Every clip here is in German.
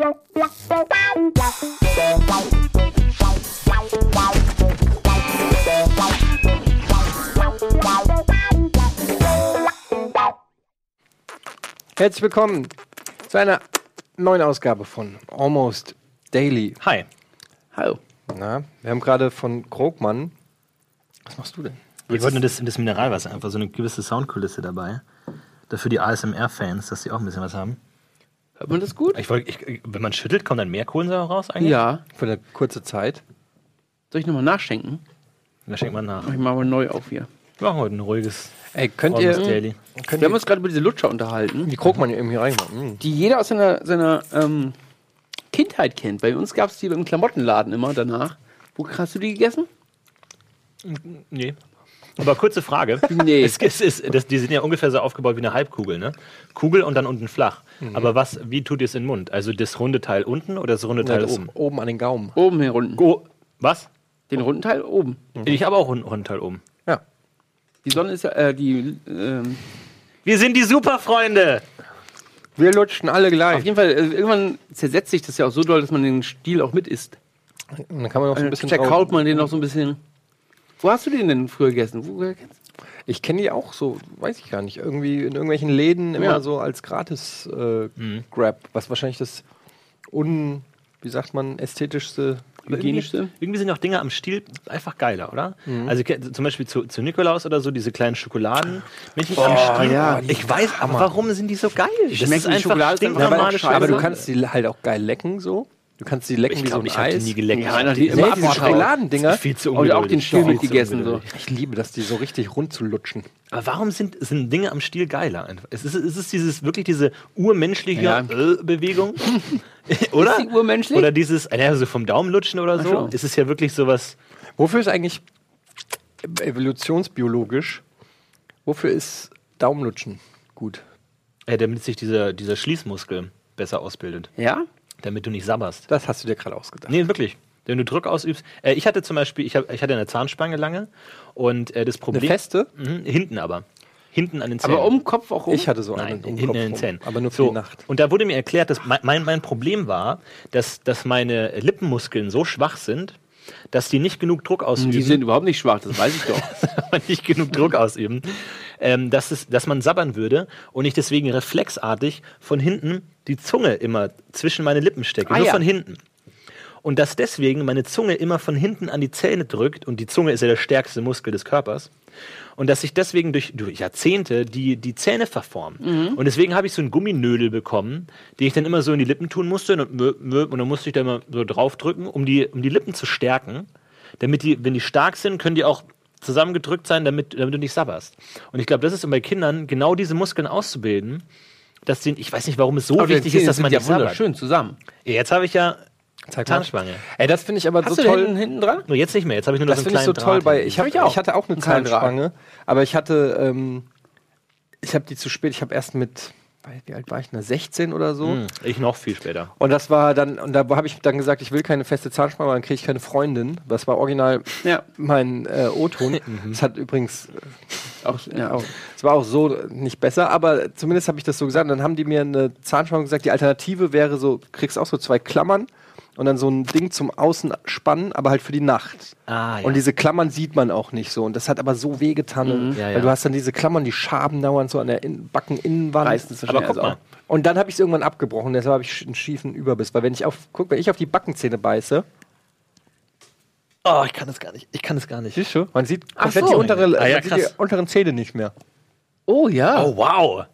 Herzlich willkommen zu einer neuen Ausgabe von Almost Daily. Hi. Hallo. Na, wir haben gerade von Krogmann. Was machst du denn? Wir wollten das, das Mineralwasser, einfach so eine gewisse Soundkulisse dabei. Dafür die ASMR-Fans, dass die auch ein bisschen was haben. Hört man das gut? Ich wollt, ich, wenn man schüttelt, kommt dann mehr Kohlensäure raus eigentlich? Ja. Für eine kurze Zeit. Soll ich nochmal nachschenken? Dann schenkt man nach. Ich mal mal neu auf hier. Wir machen heute ein ruhiges Ey, könnt ihr, Daily. könnt Wir haben ihr uns gerade über diese Lutscher unterhalten, die Krogmann hier eben hier reingemacht? Mm. die jeder aus seiner, seiner ähm, Kindheit kennt. Bei uns gab es die im Klamottenladen immer danach. Wo hast du die gegessen? Nee. Aber kurze Frage. Nee. Es, es ist, das, die sind ja ungefähr so aufgebaut wie eine Halbkugel, ne? Kugel und dann unten flach. Aber was, wie tut ihr es in den Mund? Also das runde Teil unten oder das runde Ja, Teil das oben? oben an den Gaumen. Oben hier unten. Oh, was? Den runden Teil oben. Ich habe auch einen runden Teil oben. Ja. Die Sonne ist ja, äh, die, ähm, Wir sind die Superfreunde! Wir lutschen alle auf gleich. jeden Fall, äh, irgendwann zersetzt sich das ja auch so doll, dass man den Stiel auch mit isst. Und dann kann man noch so ein Äh, bisschen. Zerkaut man den noch so ein bisschen. Wo hast du den denn früher gegessen? Wo, woher kennst du? Ich kenne die auch so, weiß ich gar nicht. Irgendwie in irgendwelchen Läden immer Ja. so als Gratis-Grab. was wahrscheinlich das un, wie sagt man, ästhetischste. Hygienischste? Irgendwie sind auch Dinge am Stiel einfach geiler, oder? Also ke- zum Beispiel zu, zu Nikolaus oder so, diese kleinen Schokoladen. Männchen am Stiel. ja, ich weiß, aber warum sind die so geil? Das Schmecken die Schokolade ist einfach aber du kannst die halt auch geil lecken so. Du kannst die lecken ich wie so glaube, ein ich habe die Eis. nie geleckt. Ja, Ich einer, die- die Nee, immer diese. Schokoladendinger. viel zu Und auch den Stiel mitgegessen. So. Ich liebe das, die so richtig rund zu lutschen. Aber warum sind, sind Dinge am Stiel geiler? Es ist, es ist dieses, wirklich diese urmenschliche Ja. äh, Bewegung. oder? Ist die urmenschlich? Oder dieses, äh, ja, so vom Daumen lutschen oder so. so. Es ist ja wirklich sowas. Wofür ist eigentlich evolutionsbiologisch, wofür ist Daumenlutschen gut? Äh, damit sich dieser, dieser Schließmuskel besser ausbildet. Ja? Damit du nicht sabberst. Das hast du dir gerade ausgedacht. Nee, wirklich. Wenn du Druck ausübst. Äh, ich hatte zum Beispiel, ich, hab, ich hatte eine Zahnspange lange und äh, das Eine Problem. feste? Mhm, hinten aber. Hinten an den Zähnen. Aber um Kopf auch um? Ich hatte so Nein, einen um hinten Kopf in den rum, Zähnen. aber nur für so, die Nacht. Und da wurde mir erklärt, dass mein, mein, mein Problem war, dass, dass meine Lippenmuskeln so schwach sind, dass die nicht genug Druck ausüben. Die sind überhaupt nicht schwach, das weiß ich doch. nicht genug Druck ausüben, ähm, dass, es, dass man sabbern würde und ich deswegen reflexartig von hinten die Zunge immer zwischen meine Lippen stecke. Ah, nur ja. von hinten. Und dass deswegen meine Zunge immer von hinten an die Zähne drückt und die Zunge ist ja der stärkste Muskel des Körpers. Und dass sich deswegen durch, durch Jahrzehnte die, die Zähne verformen. Mhm. Und deswegen habe ich so einen Gumminödel bekommen, den ich dann immer so in die Lippen tun musste. Und, und dann musste ich da immer so draufdrücken, um die, um die Lippen zu stärken. Damit die, wenn die stark sind, können die auch zusammengedrückt sein, damit, damit du nicht sabberst. Und ich glaube, das ist um bei Kindern genau diese Muskeln auszubilden. Dass den, ich weiß nicht, warum es so Aber die wichtig ist, dass man ja nicht sabbert. wunderschön zusammen. Jetzt habe ich ja Zeig mal. Zahnspange. Ey, das finde ich aber Hast so du toll. hinten, hinten dran? Nur jetzt nicht mehr. Jetzt habe ich nur noch Das so einen finde ich so kleinen toll. Draht. Ich, hab, ich auch. ich hatte auch eine kleinen. Zahnspange, aber ich hatte, ähm, ich habe die zu spät. Ich habe erst mit, wie alt war ich? Ne, 16 oder so. Hm, ich noch viel später. Und das war dann, und da habe ich dann gesagt, ich will keine feste Zahnspange, weil dann kriege ich keine Freundin. Das war original Ja. mein äh, O-Ton. Das hat übrigens, Auch, ja, auch. es war auch so nicht besser, aber zumindest habe ich das so gesagt. Und dann haben die mir eine Zahnspange gesagt, die Alternative wäre so, du kriegst auch so zwei Klammern und dann so ein Ding zum Außenspannen, aber halt für die Nacht. Ah, ja. Und diese Klammern sieht man auch nicht so. Und das hat aber so wehgetan. Ja, weil ja. du hast dann diese Klammern, die schaben dauernd so an der In Backeninnenwand. Reißen Aber guck also mal. Und dann habe ich es irgendwann abgebrochen, deshalb habe ich einen schiefen Überbiss. Weil wenn ich auf, guck, wenn ich auf die Backenzähne beiße, Oh, ich kann das gar nicht. Ich kann das gar nicht. siehst du, man sieht Ach komplett so. die, untere, Ah, ja, man sieht die unteren Zähne nicht mehr. Oh ja. Oh, wow.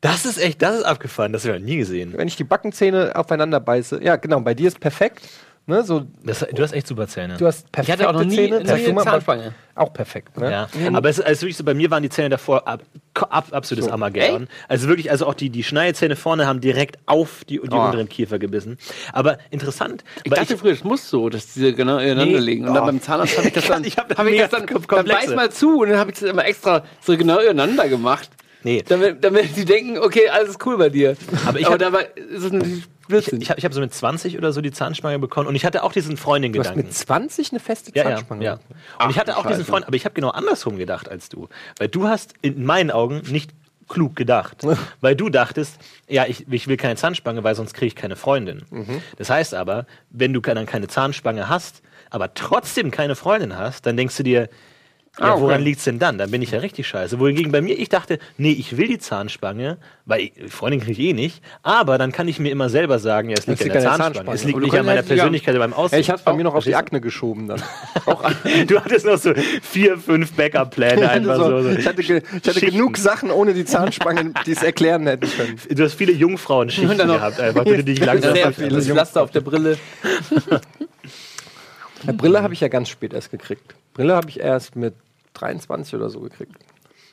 Das ist echt, das ist abgefahren. Das habe ich noch nie gesehen. Wenn ich die Backenzähne aufeinander beiße, ja genau, bei dir ist perfekt. Ne, so, Das, du hast echt super Zähne. du hast Ich perfekte hatte auch noch nie, Zähne. nie mal, Zahnspange. Auch perfekt. Ne? Ja, aber es ist also wirklich so, bei mir waren die Zähne davor ab, ab, absolutes So. Armageddon. Also wirklich, also auch die, die Schneidezähne vorne haben direkt auf die, die Oh. unteren Kiefer gebissen. Aber interessant. Ich weil dachte früher, es muss so, dass diese genau ineinander Nee. liegen. Und dann Oh. beim Zahnarzt habe ich das dann, Ich hab hab ich das dann, dann beiß mal zu und dann habe ich das immer extra so genau ineinander gemacht. Nee. Damit, damit die denken, okay, alles ist cool bei dir. Aber ich Aber hab- dabei ist es natürlich ich, Blödsinn. ich habe ich hab so mit 20 oder so die Zahnspange bekommen und ich hatte auch diesen Du hast Freundin-Gedanken. mit 20 eine feste Ja, ja, Zahnspange. ja. Und Ach, ich hatte du auch diesen Scheiße. Freund, aber ich habe genau andersrum gedacht als du. Weil du hast in meinen Augen nicht klug gedacht. weil du dachtest, ja, ich, ich will keine Zahnspange, weil sonst kriege ich keine Freundin. Mhm. Das heißt aber, wenn du dann keine Zahnspange hast, aber trotzdem keine Freundin hast, dann denkst du dir, ja, Ah, okay. woran liegt's denn dann? Dann bin ich ja richtig scheiße. Wohingegen bei mir, ich dachte, nee, ich will die Zahnspange, weil ich, Freundin kriege ich eh nicht. Aber dann kann ich mir immer selber sagen, ja, es liegt Es an liegt der an der Zahnspange. Zahnspange. Es liegt nicht an meiner Persönlichkeit beim Aussehen. Ja, ich hab's bei mir noch auf die Akne geschoben dann. du? Du hattest noch so vier, fünf Backup-Pläne einfach so. so. ich hatte, ge ich hatte genug Sachen ohne die Zahnspange, die es erklären hätten können. Du hast viele Jungfrauen-Schichten gehabt, einfach, die du dich langsam Sehr das Pflaster auf der Brille. Ja, Brille habe ich ja ganz spät erst gekriegt. Brille habe ich erst mit 23 oder so gekriegt.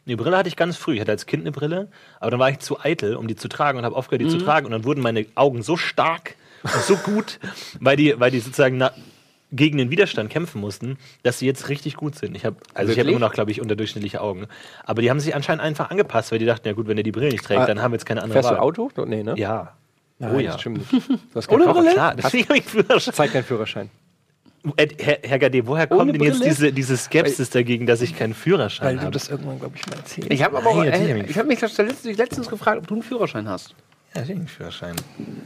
Die Brille hatte ich ganz früh. Ich hatte als Kind eine Brille, aber dann war ich zu eitel, um die zu tragen und habe aufgehört, die Mhm. zu tragen. Und dann wurden meine Augen so stark und so gut, weil die, weil die sozusagen gegen den Widerstand kämpfen mussten, dass sie jetzt richtig gut sind. Ich habe also ich habe immer noch, glaube ich, unterdurchschnittliche Augen. Aber die haben sich anscheinend einfach angepasst, weil die dachten, ja gut, wenn er die Brille nicht trägt, Ah, dann haben wir jetzt keine andere Fährst du Wahl. Auto? Nee, ne? Ja. Nein, oh ja. Das stimmt. Du Ohne. Brille? Klar, deswegen habe ich Führerschein. Zeig keinen Führerschein. Herr, Herr Gade, woher kommt Ohne denn jetzt Brille? diese, diese Skepsis dagegen, dass ich keinen Führerschein Weil du habe? das irgendwann, glaube ich, mal erzählt Ich habe aber auch, äh, nicht. ich habe mich letztens, letztens gefragt, ob du einen Führerschein hast. Ja, ich habe einen Führerschein.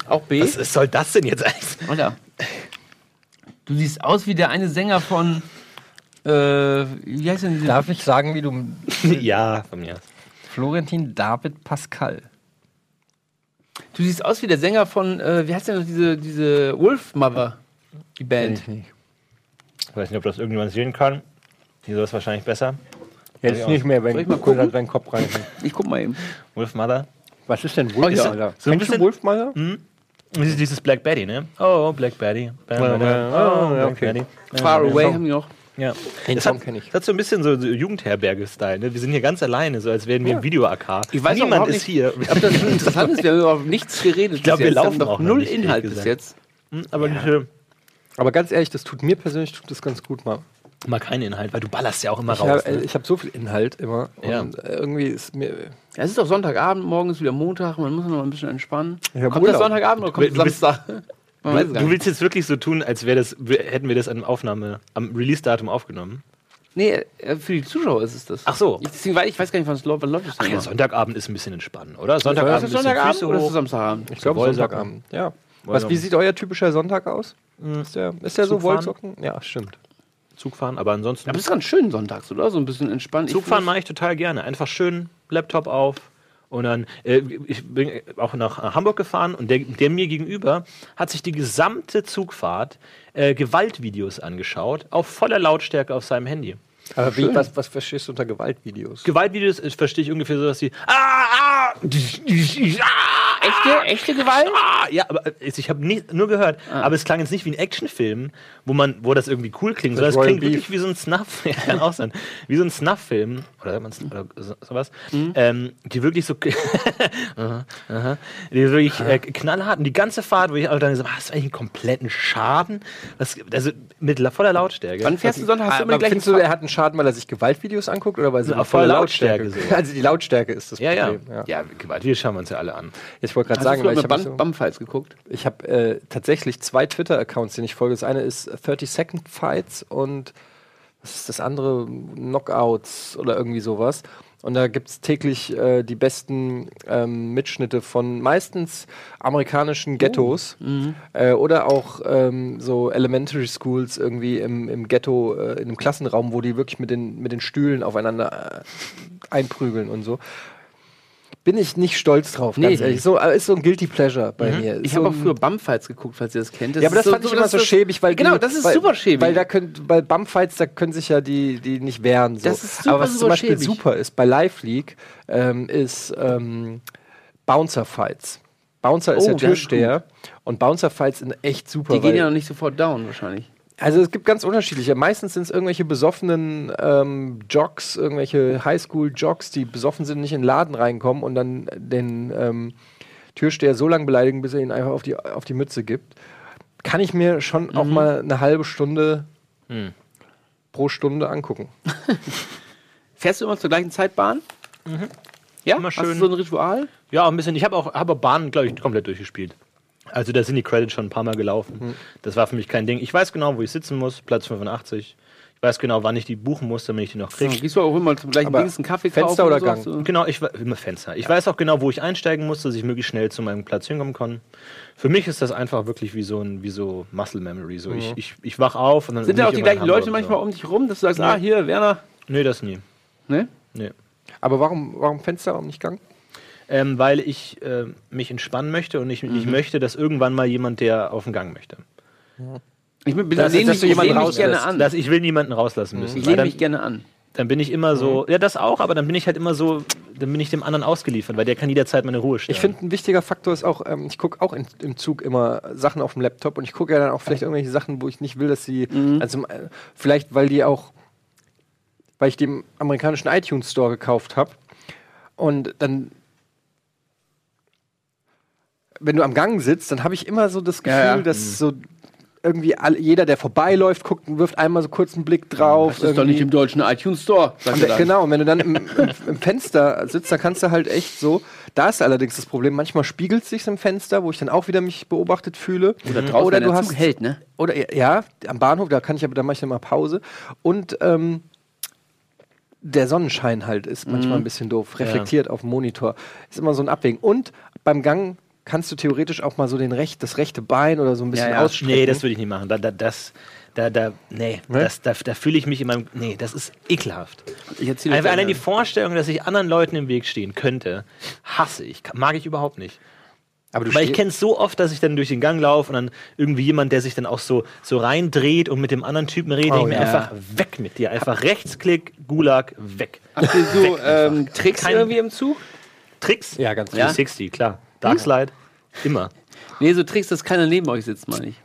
Auch B? Was soll das denn jetzt eigentlich? Oder? Du siehst aus wie der eine Sänger von. Äh, wie heißt denn diese? Darf ich sagen, wie du ja, von mir. Florentin David Pascal. Du siehst aus wie der Sänger von. Äh, wie heißt denn noch diese, diese Wolf Mother? Die Band. nicht. Ich weiß nicht, ob das irgendjemand sehen kann. Hier soll es wahrscheinlich besser. Jetzt nicht mehr, wenn Soll ich mal Kull gucken? seinen Kopf rein. Ich guck mal eben. Wolf Mother. Was ist denn Wolfmother? ja. So ein Kennst du Wolfmother? Dieses, dieses Black Betty, ne? Oh, Black Betty. Black Betty. ja, Oh, Black okay. Betty. Far Away Song. haben die noch. Ja. Den Das Song hat, kenn ich. das hat so ein bisschen so, so Jugendherberge-Style. Ne? Wir sind hier ganz alleine, so als wären wir im Video-AK. Ich weiß auch Niemand überhaupt ist nicht, hier. Ob das interessant ist, wir haben über nichts geredet. Ich glaub, wir laufen doch auch noch null nicht, ehrlich Inhalt bis gesagt. jetzt. Hm, Aber diese, Aber ganz ehrlich, das tut mir persönlich tut das ganz gut mal. mal keinen Inhalt, weil du ballerst ja auch immer Ich raus. habe ne? ich hab so viel Inhalt immer. Ja. Und äh, irgendwie ist mir. Ja, es ist doch Sonntagabend, morgen ist wieder Montag, man muss noch ein bisschen entspannen. Ich hab kommt das Urlaub. Sonntagabend oder kommt Du Samstag? Du, es du willst jetzt wirklich so tun, als wäre das, hätten wir das an Aufnahme, am Release-Datum aufgenommen. Nee, äh, für die Zuschauer ist es das. Ach so. Ich, deswegen, weil ich weiß gar nicht, wann es läuft. Wann läuft es Ach ja? Sonntagabend ist ein bisschen entspannen, oder? Ist Sonntagabend das bisschen Sonntagabend oder ist es. Samstagabend? Ich glaube. Sonntagabend. Ja. Was, wie sieht euer typischer Sonntag aus? Ist der, ist der so Zugfahren? Wollsocken? Ja, stimmt. Zug fahren, aber ansonsten. Aber es ist ganz schön sonntags, oder? So ein bisschen entspannt. Zugfahren mache ich total gerne. Einfach schön Laptop auf. Und dann, äh, ich bin auch nach Hamburg gefahren und der, der mir gegenüber hat sich die gesamte Zugfahrt äh, Gewaltvideos angeschaut, auf voller Lautstärke auf seinem Handy. Aber wie, was, was verstehst du unter Gewaltvideos? Gewaltvideos äh, verstehe ich ungefähr so, dass die. Ah, ah, ah, echte, echte Gewalt? Ah, ja, aber ich habe nur gehört, aber es klang jetzt nicht wie ein Actionfilm, wo man, wo das irgendwie cool klingt, sondern es klingt Beef. wirklich wie so ein Snuff, ja, kann auch sein, wie so ein Snuff-Film oder, Sn- oder so, sowas, ähm, die wirklich so, aha, aha, die wirklich äh, knallhart und die ganze Fahrt, wo ich auch dann so, hast du eigentlich einen kompletten Schaden? Was, also mit voller Lautstärke. Wann fährst du Sonntag? Hast du immer die gleichen findest du, er hat einen Schaden, weil er sich Gewaltvideos anguckt oder weil sie voller Lautstärke so. Also die Lautstärke ist das ja, ja, Problem. Ja. Gewaltvideos schauen wir uns ja alle an. Ich wollte gerade sagen, weil ich habe so, Bumfights geguckt? ich hab, äh, tatsächlich zwei Twitter-Accounts, denen ich folge. Das eine ist 30 Second Fights und was ist das andere? Knockouts oder irgendwie sowas. Und da gibt es täglich äh, die besten ähm, Mitschnitte von meistens amerikanischen Ghettos äh, oder auch ähm, so Elementary Schools irgendwie im, im Ghetto, äh, in einem Klassenraum, wo die wirklich mit den, mit den Stühlen aufeinander äh, einprügeln und so. Bin ich nicht stolz drauf, Nee. ganz ehrlich. So, äh, ist so ein Guilty Pleasure bei mir. Ich so habe auch früher Bumfights geguckt, falls ihr das kennt. ja, aber das ist fand ich immer so das- schäbig, weil Genau, die, das ist weil, super schäbig. Weil da könnt, bei Bumpfights, da können sich ja die, die nicht wehren. So. Das ist super, aber was zum super Beispiel schäbig. super ist bei Live League, ähm, ist ähm, Bouncer Fights. Bouncer ist Oh, der das ist Türsteher und Bouncer Fights sind echt super. die gehen ja noch nicht sofort down, wahrscheinlich. Also es gibt ganz unterschiedliche. Meistens sind es irgendwelche besoffenen ähm, Jocks, irgendwelche Highschool-Jocks, die besoffen sind, nicht in den Laden reinkommen und dann den ähm, Türsteher so lange beleidigen, bis er ihn einfach auf die, auf die Mütze gibt. Kann ich mir schon auch mal eine halbe Stunde pro Stunde angucken. Fährst du immer zur gleichen Zeit Bahn? Ja, Immer Hast du schön. so ein Ritual? Ja, ein bisschen. Ich habe auch, habe auch Bahn, glaube ich, komplett durchgespielt. Also da sind die Credits schon ein paar Mal gelaufen. Das war für mich kein Ding. Ich weiß genau, wo ich sitzen muss. Platz 85. weiß genau, wann ich die buchen muss, damit ich die noch kriege. Gehst du auch immer zum gleichen Aber Dings einen Kaffee Fenster kaufen oder? Gang? So? Genau, ich immer Fenster. Ich weiß auch genau, wo ich einsteigen muss, dass ich möglichst schnell zu meinem Platz hinkommen kann. Für mich ist das einfach wirklich wie so ein wie so Muscle Memory. So ich, ich, ich wach auf und dann Sind da auch ich die gleichen Leute manchmal so. um dich rum, dass du sagst, ah, hier, Werner. Nee, das nie. Ne? Nee. Aber warum, warum Fenster, warum nicht Gang? Ähm, weil ich äh, mich entspannen möchte und ich, ich möchte, dass irgendwann mal jemand, der auf den Gang möchte. Ich bin, Das lehne mich, lehne mich gerne an. Dass ich will niemanden rauslassen müssen. ich lehne mich gerne an. dann bin ich immer so, ja das auch, aber dann bin ich halt immer so, dann bin ich dem anderen ausgeliefert, weil der kann jederzeit meine Ruhe stellen. Ich finde, ein wichtiger Faktor ist auch, ähm, ich gucke auch in, im Zug immer Sachen auf dem Laptop und ich gucke ja dann auch vielleicht irgendwelche Sachen, wo ich nicht will, dass sie, also äh, vielleicht, weil die auch, weil ich die im amerikanischen iTunes Store gekauft habe und dann, wenn du am Gang sitzt, dann habe ich immer so das Gefühl, Ja, ja. dass so irgendwie all, jeder, der vorbeiläuft, guckt und wirft einmal so kurz einen Blick drauf. Das ist doch nicht im deutschen iTunes Store. Und, dann. genau, und wenn du dann im, im, im Fenster sitzt, da kannst du halt echt so. Da ist allerdings das Problem, manchmal spiegelt es sich im Fenster, wo ich dann auch wieder mich beobachtet fühle. Oder draußen, oder du hast Zug hält, ne? Oder ja, am Bahnhof, da kann ich aber, da mache ich dann mal Pause. Und ähm, der Sonnenschein halt ist Mhm. manchmal ein bisschen doof, reflektiert auf dem Monitor. Ist immer so ein Abwägen. Und beim Gang kannst du theoretisch auch mal so den recht, das rechte Bein oder so ein bisschen Ja, ja. ausstrecken. Nee, das würde ich nicht machen. Da, da, das, da, da, nee, Ne? das, da, da fühle ich mich in meinem, nee, das ist ekelhaft. Ich erzähle Einfach allein die gerne. Vorstellung, dass ich anderen Leuten im Weg stehen könnte, hasse ich, mag ich überhaupt nicht. aber du Weil ich kenne es so oft, dass ich dann durch den Gang laufe und dann irgendwie jemand, der sich dann auch so, so reindreht und mit dem anderen Typen redet, Oh, ich mir ja. einfach weg mit dir. Einfach Rechtsklick, Gulag, weg. Habt ihr so ähm, Tricks Kein- irgendwie im Zug? Tricks? Ja, ganz Ja? 360, klar. Darkslide, immer. Nee, so Tricks, dass keiner neben euch sitzt, meine ich.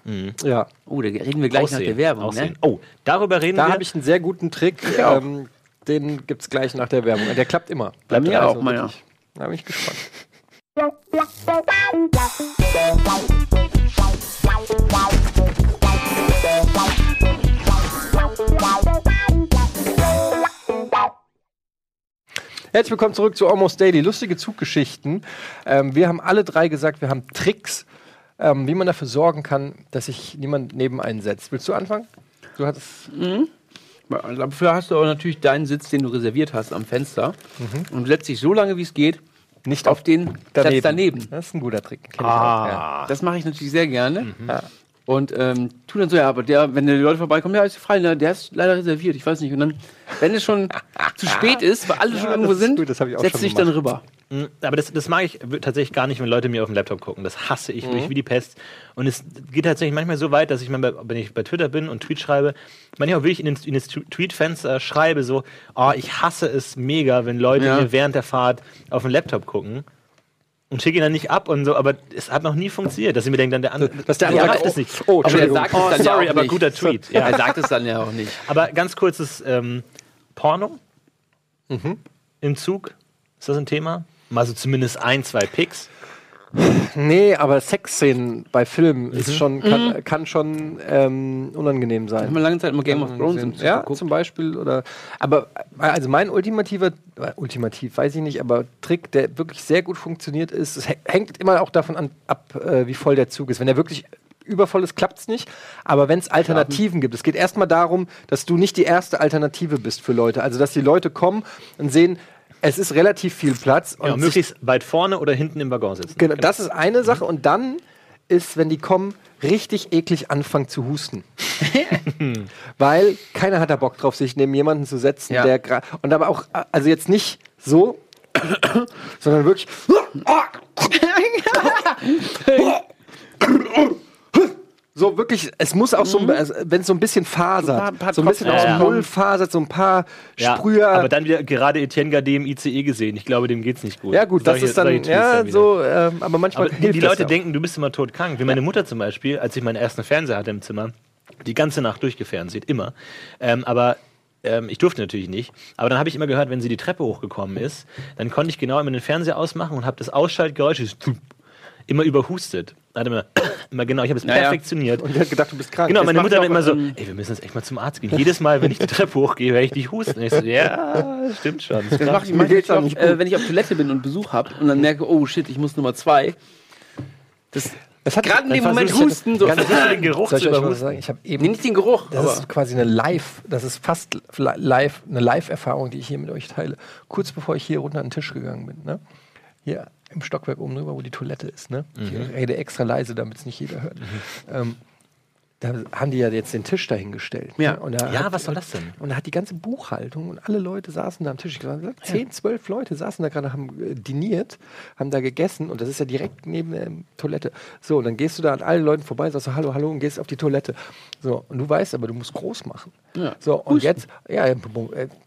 Ja. Oh, da reden wir gleich nach der Werbung, Aussehen. ne? Oh, darüber reden Da wir. habe ich einen sehr guten Trick. auch. Ähm, den gibt es gleich nach der Werbung. Der klappt immer. Bei mir Also auch, meiner. wirklich. Da bin ich gespannt. Herzlich willkommen zurück zu Almost Daily. Lustige Zuggeschichten. Ähm, wir haben alle drei gesagt, wir haben Tricks, ähm, wie man dafür sorgen kann, dass sich niemand neben einen setzt. Willst du anfangen? Du hattest. Dafür hast du aber natürlich deinen Sitz, den du reserviert hast, am Fenster. Mhm. Und setzt dich so lange, wie es geht, Nicht auf den Platz daneben. Das ist ein guter Trick. Kenn ich auch, ja. ah, Das mache ich natürlich sehr gerne. Ja. Und ähm, tu dann so, ja, aber der, wenn die Leute vorbeikommen, ja, ist frei, ne, der ist leider reserviert, ich weiß nicht. Und dann, wenn es schon zu spät ist, weil alle schon Ja, irgendwo das ist sind, gut, setzt schon dich dann rüber. Mm, Aber das, das mag ich tatsächlich gar nicht, wenn Leute mir auf dem Laptop gucken. Das hasse ich durch wie die Pest. Und es geht tatsächlich manchmal so weit, dass ich, bei, wenn ich bei Twitter bin und Tweet schreibe, manchmal wirklich in, den, in das Tweet-Fenster schreibe so, oh, ich hasse es mega, wenn Leute Ja. mir während der Fahrt auf den Laptop gucken. Und schicke ihn dann nicht ab und so, aber es hat noch nie funktioniert, dass ich mir denke, dann der andere, Dass der Ja, andere sagt sagt, es nicht. oh, Aber er sagt es Oh, dann sorry, ja auch aber nicht. guter Tweet. Ja. Er sagt es dann ja auch nicht. Aber ganz kurzes ähm, Porno im Zug. Ist das ein Thema? Mal so zumindest ein, zwei Pics. Nee, aber Sexszenen bei Filmen Mhm. ist schon, kann, kann schon ähm, unangenehm Ich habe sein. lange Zeit immer Game of Thrones im Zug ja, geguckt. zum Beispiel. Oder, aber also mein ultimativer, äh, ultimativ weiß ich nicht, aber Trick, der wirklich sehr gut funktioniert ist, es hä- hängt immer auch davon an, ab, äh, wie voll der Zug ist. Wenn der wirklich übervoll ist, klappt es nicht. Aber wenn es Alternativen gibt, es geht erstmal darum, dass du nicht die erste Alternative bist für Leute. Also dass die Leute kommen und sehen, es ist relativ viel Platz und Ja, möglichst weit vorne oder hinten im Waggon sitzen. Genau, das ist eine Sache. Und dann ist, wenn die kommen, richtig eklig anfangen zu husten. Weil keiner hat da Bock drauf, sich neben jemanden zu setzen, Ja. der gra- und aber auch, also jetzt nicht so, sondern wirklich. So wirklich, es muss auch so, also, wenn es so ein bisschen fasert, ein paar so ein bisschen aus Ja, dem ja. Mull fasert, so ein paar Ja, Sprüher. aber dann wieder gerade Etienne Gade im ICE gesehen. Ich glaube, dem geht's nicht gut. ja gut, das Solche- ist dann, ja wieder. so, ähm, aber manchmal Aber die, hilft die das Leute ja denken, du bist immer todkrank. Wie meine Mutter zum Beispiel, als ich meinen ersten Fernseher hatte im Zimmer, die ganze Nacht durchgefernseht, immer. Ähm, aber ähm, ich durfte natürlich nicht. Aber dann habe ich immer gehört, wenn sie die Treppe hochgekommen ist, dann konnte ich genau immer den Fernseher ausmachen und habe das Ausschaltgeräusch immer überhustet. Hat immer, immer genau, ich habe es Ja, ja. perfektioniert. Und die hat gedacht, du bist krank. Genau, meine Mutter auch, immer so, ähm, ey, wir müssen jetzt echt mal zum Arzt gehen. Jedes Mal, wenn ich die Treppe hochgehe, werde ich nicht husten. Ich so, ja, stimmt schon. Das mache ich Mir manchmal geht's auch äh, wenn ich auf Toilette bin und Besuch habe und dann merke, oh shit, ich muss Nummer zwei. Das Das hat Gerade in dem Moment husten. So. Ganz versuchst du den Geruch ich zu mal überhusten. Ich habe eben Nee, nicht den Geruch, Das aber ist quasi eine Live, das ist fast li- live, eine Live-Erfahrung, die ich hier mit euch teile. Kurz bevor ich hier runter an den Tisch gegangen bin, ne? Hier im Stockwerk oben drüber, wo die Toilette ist, ne? Ich rede extra leise, damit es nicht jeder hört. Ähm, da haben die ja jetzt den Tisch dahingestellt. Ja. Ne? Und da Ja, hat, was soll das denn? Und da hat die ganze Buchhaltung und alle Leute saßen da am Tisch. Ich glaube, zehn, zwölf Leute saßen da gerade, haben äh, diniert, haben da gegessen und das ist ja direkt neben der Toilette. So, und dann gehst du da an allen Leuten vorbei, sagst so, hallo, hallo und gehst auf die Toilette. So, und du weißt aber, du musst groß machen. Ja. So, und jetzt, ja, äh,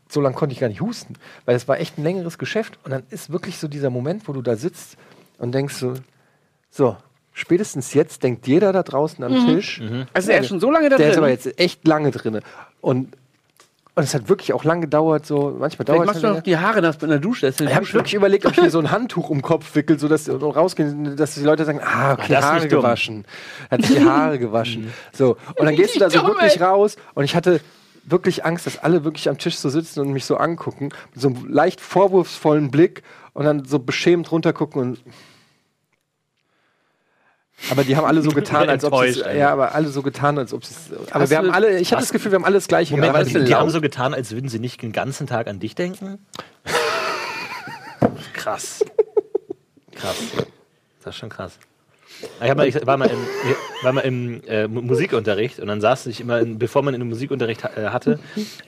so lange konnte ich gar nicht husten, weil es war echt ein längeres Geschäft und dann ist wirklich so dieser Moment, wo du da sitzt und denkst so, so, spätestens jetzt denkt jeder da draußen am Tisch, Also er ist schon so lange da der drin. ist aber jetzt echt lange drin. Und, und es hat wirklich auch lange gedauert, so manchmal Vielleicht dauert machst es du halt noch die Haare nass in der Dusche. Ich habe wirklich überlegt, ob ich mir so ein Handtuch um den Kopf wickel, sodass rausgehen, dass die Leute sagen, ah, okay, das ist Haare gewaschen. Hat sich die Haare gewaschen. So, und dann gehst du da so wirklich raus und ich hatte wirklich Angst, dass alle wirklich am Tisch so sitzen und mich so angucken, mit so einem leicht vorwurfsvollen Blick und dann so beschämt runtergucken und aber die haben alle so getan, als ob sie Enttäuscht, ja, aber alle so getan, als ob sie aber Hast wir haben alle, ich habe das Gefühl, wir haben alle das gleiche Moment, gemacht. also, die haben so getan, als würden sie nicht den ganzen Tag an dich denken. krass. Krass. Das ist schon krass. Ich, mal, ich war mal im, war mal im äh, Mu- Musikunterricht und dann saß ich immer, in, bevor man in den Musikunterricht ha- äh, hatte,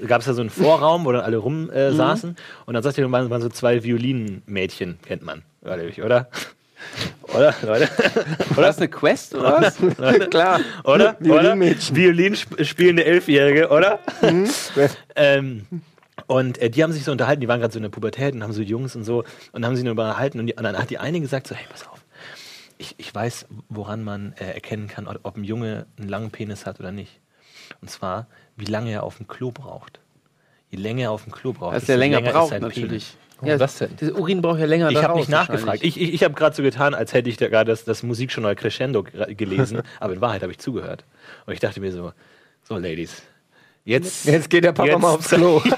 gab es da so einen Vorraum, wo dann alle rum äh, saßen und dann saß ich, waren, waren so zwei Violinenmädchen, kennt man, glaube oder? Oder, Leute? War das eine Quest oder was? Klar. Oder? Violinmädchen. Oder? Violin sp spielende Elfjährige, oder? ähm, und äh, die haben sich so unterhalten, die waren gerade so in der Pubertät und haben so Jungs und so und haben sich nur unterhalten und, die, und dann hat die eine gesagt so, hey, pass auf, ich, ich weiß, woran man äh, erkennen kann, ob, ein Junge einen langen Penis hat oder nicht. Und zwar, wie lange er auf dem Klo braucht. Je länger er auf dem Klo braucht, Dass desto der länger ist braucht sein natürlich. Warum das denn? Das Urin braucht ja länger ich habe nicht nachgefragt. Ich, ich, ich habe gerade so getan, als hätte ich da gerade das, das Musikjournal Crescendo gelesen, aber in Wahrheit habe ich zugehört. Und ich dachte mir so, so Ladies, jetzt, Jetzt geht der Papa jetzt mal aufs Klo.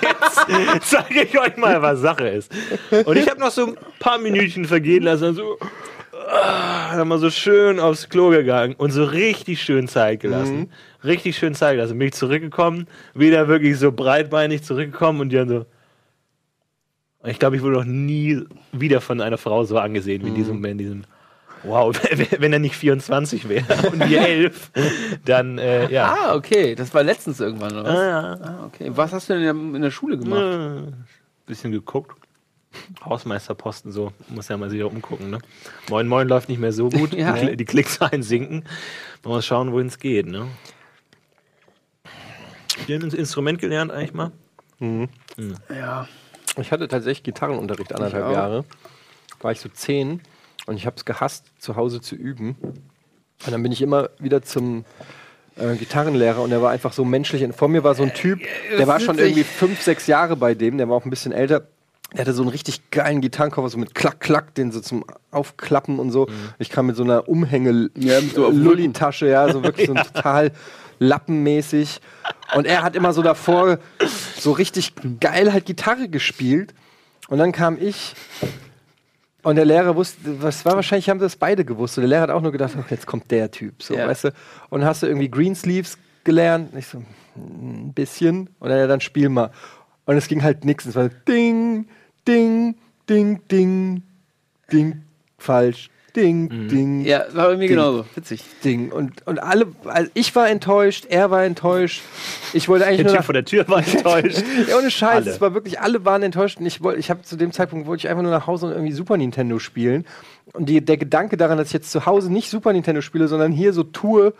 Jetzt zeige ich euch mal, was Sache ist. Und ich habe noch so ein paar Minütchen vergehen lassen, und so ah, dann mal so schön aufs Klo gegangen und so richtig schön Zeit gelassen. Richtig schön Zeit gelassen. Bin ich zurückgekommen, wieder wirklich so breitbeinig zurückgekommen und die dann so. Und ich glaube, ich wurde noch nie wieder von einer Frau so angesehen wie in diesem Moment, in diesem. Wow, wenn er nicht 24 wäre und wir 11, dann äh, ja. Ah, okay. Das war letztens irgendwann, oder was? Ah, ja. Ah, okay. Was hast du denn in der, Schule gemacht? Äh, bisschen geguckt. Hausmeisterposten so, muss ja mal wieder umgucken, ne? Moin Moin läuft nicht mehr so gut, Ja. die, die Klickzahlen sinken. Man muss schauen, wohin es geht, ne? Ihr habt ein Instrument gelernt eigentlich mal? Ja. Ich hatte tatsächlich Gitarrenunterricht anderthalb. Jahre. War ich so zehn und ich habe es gehasst, zu Hause zu üben. Und dann bin ich immer wieder zum äh, Gitarrenlehrer und der war einfach so menschlich. Vor mir war so ein Typ, der war schon irgendwie fünf, sechs Jahre bei dem, der war auch ein bisschen älter. Der hatte so einen richtig geilen Gitarrenkoffer, so mit Klack, Klack, den so zum Aufklappen und so. Ich kam mit so einer Umhänge Ja, mit so auf dem Lulli-Tasche, ja, so wirklich so ein total lappenmäßig. Und er hat immer so davor so richtig geil halt Gitarre gespielt. Und dann kam ich und der Lehrer wusste, was war wahrscheinlich, haben das beide gewusst. Und der Lehrer hat auch nur gedacht, oh, jetzt kommt der Typ, so, Ja. weißt du. Und hast du irgendwie Greensleeves gelernt? Ich so, "Hm, ein bisschen. Und dann, ja, dann spiel mal. Und es ging halt nichts. Es war Ding, Ding, Ding, Ding, Ding, falsch, Ding, Ding, Ja, war bei mir Ding. genauso. Witzig. Ding. Und, und alle, also ich war enttäuscht, er war enttäuscht. Ich wollte eigentlich Der nur Typ nach, vor der Tür war enttäuscht. ja, ohne Scheiß, Alle. es war wirklich, alle waren enttäuscht und ich wollte, ich habe zu dem Zeitpunkt wollte ich einfach nur nach Hause und irgendwie Super Nintendo spielen. Und die, der Gedanke daran, dass ich jetzt zu Hause nicht Super Nintendo spiele, sondern hier so tue,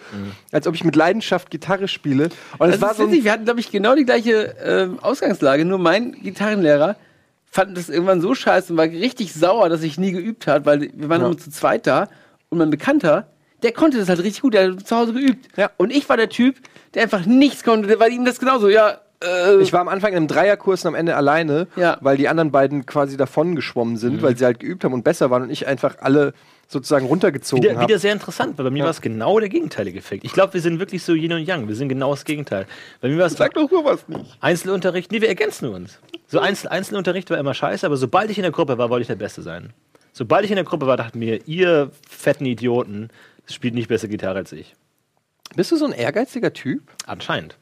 als ob ich mit Leidenschaft Gitarre spiele. Und es Das war ist so witzig. Wir hatten, glaube ich, genau die gleiche ähm, Ausgangslage. Nur mein Gitarrenlehrer fand das irgendwann so scheiße und war richtig sauer, dass ich nie geübt hat, weil wir waren Ja. nur zu zweit da und mein Bekannter, der konnte das halt richtig gut, der hat zu Hause geübt. Ja. Und ich war der Typ, der einfach nichts konnte, der war ihm das genauso. Ja, äh, ich war am Anfang in einem Dreierkurs und am Ende alleine, Ja. weil die anderen beiden quasi davon geschwommen sind, weil sie halt geübt haben und besser waren und ich einfach alle sozusagen runtergezogen Wieder, habe. wieder sehr interessant, weil bei mir war es genau der gegenteilige Effekt. Ich glaube, wir sind wirklich so Yin und Yang. Wir sind genau das Gegenteil. Bei mir war es Sag doch sowas nicht. Einzelunterricht, nee, wir ergänzen uns. So Einzel Einzelunterricht war immer scheiße, aber sobald ich in der Gruppe war, wollte ich der Beste sein. Sobald ich in der Gruppe war, dachte mir, ihr fetten Idioten, spielt nicht besser Gitarre als ich. Bist du so ein ehrgeiziger Typ? Anscheinend.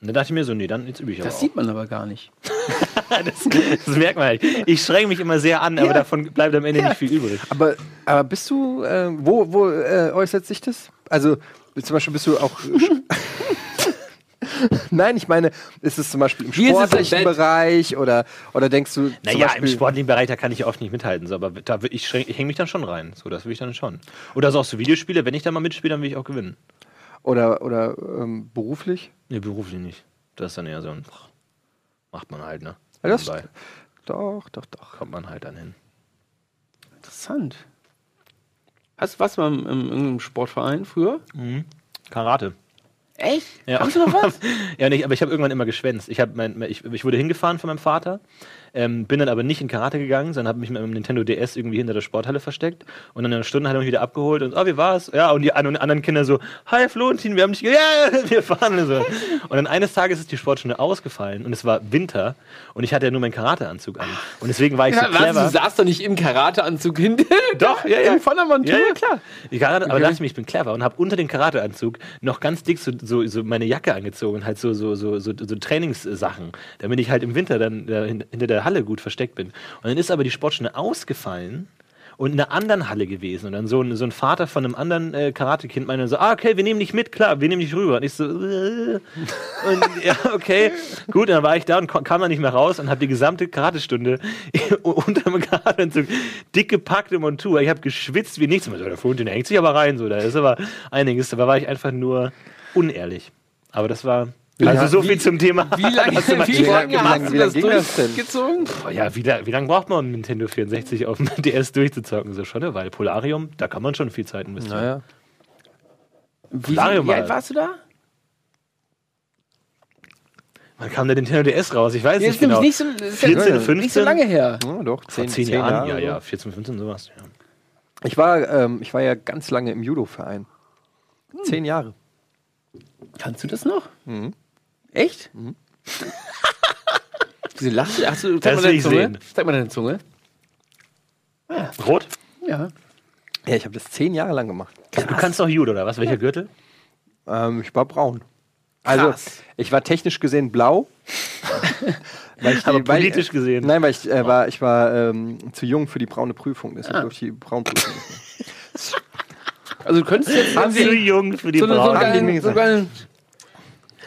Und dann dachte ich mir so, nee, dann jetzt übe ich aber Das auch. sieht man aber gar nicht. das, das merkt man halt. Ich schränke mich immer sehr an, aber Ja. davon bleibt am Ende nicht viel übrig. Aber, aber bist du, äh, wo, wo äh, äußert sich das? Also, zum Beispiel bist du auch. Nein, ich meine, ist es zum Beispiel im sportlichen? Bereich oder, oder denkst du. Naja, Beispiel, im sportlichen Bereich, da kann ich ja oft nicht mithalten, so, aber da ich, ich hänge mich dann schon rein. So, das will ich dann schon. Oder so auch so Videospiele, wenn ich da mal mitspiele, dann will ich auch gewinnen. Oder, oder ähm, beruflich? Nee, beruflich nicht. Das ist dann eher so ein. Macht man halt, ne? Ja, das Nebenbei Doch, doch, doch. kommt man halt dann hin. Interessant. Hast du was mal im, im, im Sportverein früher? Karate. Echt? Ja. Hast du noch was? ja, nicht, aber ich habe irgendwann immer geschwänzt. Ich, hab mein, ich, ich wurde hingefahren von meinem Vater, ähm, bin dann aber nicht in Karate gegangen, sondern habe mich mit meinem Nintendo DS irgendwie hinter der Sporthalle versteckt und dann in einer Stunde hat er mich wieder abgeholt und, oh, wie war's? Ja, und die anderen Kinder so, hi Florentin, wir haben dich, ja, wir fahren und so. Und dann eines Tages ist die Sportstunde ausgefallen und es war Winter und ich hatte ja nur meinen Karateanzug an. Und deswegen war ich so Ja, was, clever. du saßt doch nicht im Karateanzug hinter. Doch, ja, ja. In voller Montur? Ja, ja, klar. Karate, Aber Okay. dachte ich mir, ich bin clever und habe unter den Karateanzug noch ganz dick so, so, so meine Jacke angezogen halt so, so, so, so, so Trainingssachen, damit ich halt im Winter dann hin- hinter der Halle gut versteckt bin. Und dann ist aber die Sportstunde ausgefallen und in einer anderen Halle gewesen. Und dann so ein, so ein Vater von einem anderen äh, Karatekind meinte so, ah, okay, wir nehmen dich mit, klar, wir nehmen dich rüber. Und ich so, äh, und ja, okay, gut, und dann war ich da und kam dann nicht mehr raus und habe die gesamte Karatestunde unter dem Karateanzug dick gepackt im Montur. Ich habe geschwitzt wie nichts. Und so, der Fund, den hängt sich aber rein, so, da ist aber einiges. Da war ich einfach nur unehrlich. Aber das war, also so viel zum Thema. Wie lange, Hast du mal- wie Wie lange hast du wie das durchgezogen? Boah, Ja, wie, wie lange braucht man, um Nintendo 64 auf dem DS durchzuzocken? So schon eine Weile. Polarium, da kann man schon viel Zeit investieren. Naja. Wie, Solarium wie alt warst du da? Wann kam der Nintendo DS raus? Ich weiß Ja, nicht genau. nicht so, das ist ja 14, nicht 15? so lange her. Ja, doch, Vor zehn, zehn, zehn Jahren? Jahre ja, ja, 14, 15, sowas. Ja. Ich war, ähm, ich war ja ganz lange im Judo-Verein. Zehn Jahre. Kannst du das noch? Echt? Wieso lachst du? Hast du zeig Das mal deine Zunge. Zeig mal deine Zunge. Rot? Ja. Ja, ich habe das zehn Jahre lang gemacht. Du kannst doch Judo, oder was? Welcher Gürtel? Ähm, ich war braun. Also, Krass. ich war technisch gesehen blau. weil ich die- Aber weil- politisch gesehen. Nein, weil ich äh, war, ich war ähm, zu jung für die braune Prüfung. Deshalb Ah. durfte ich die Braunprüfung nicht mehr. Also du könntest jetzt Zu irgendwie jung für die so, so. Haben die mir geilen, so einen gesagt. geilen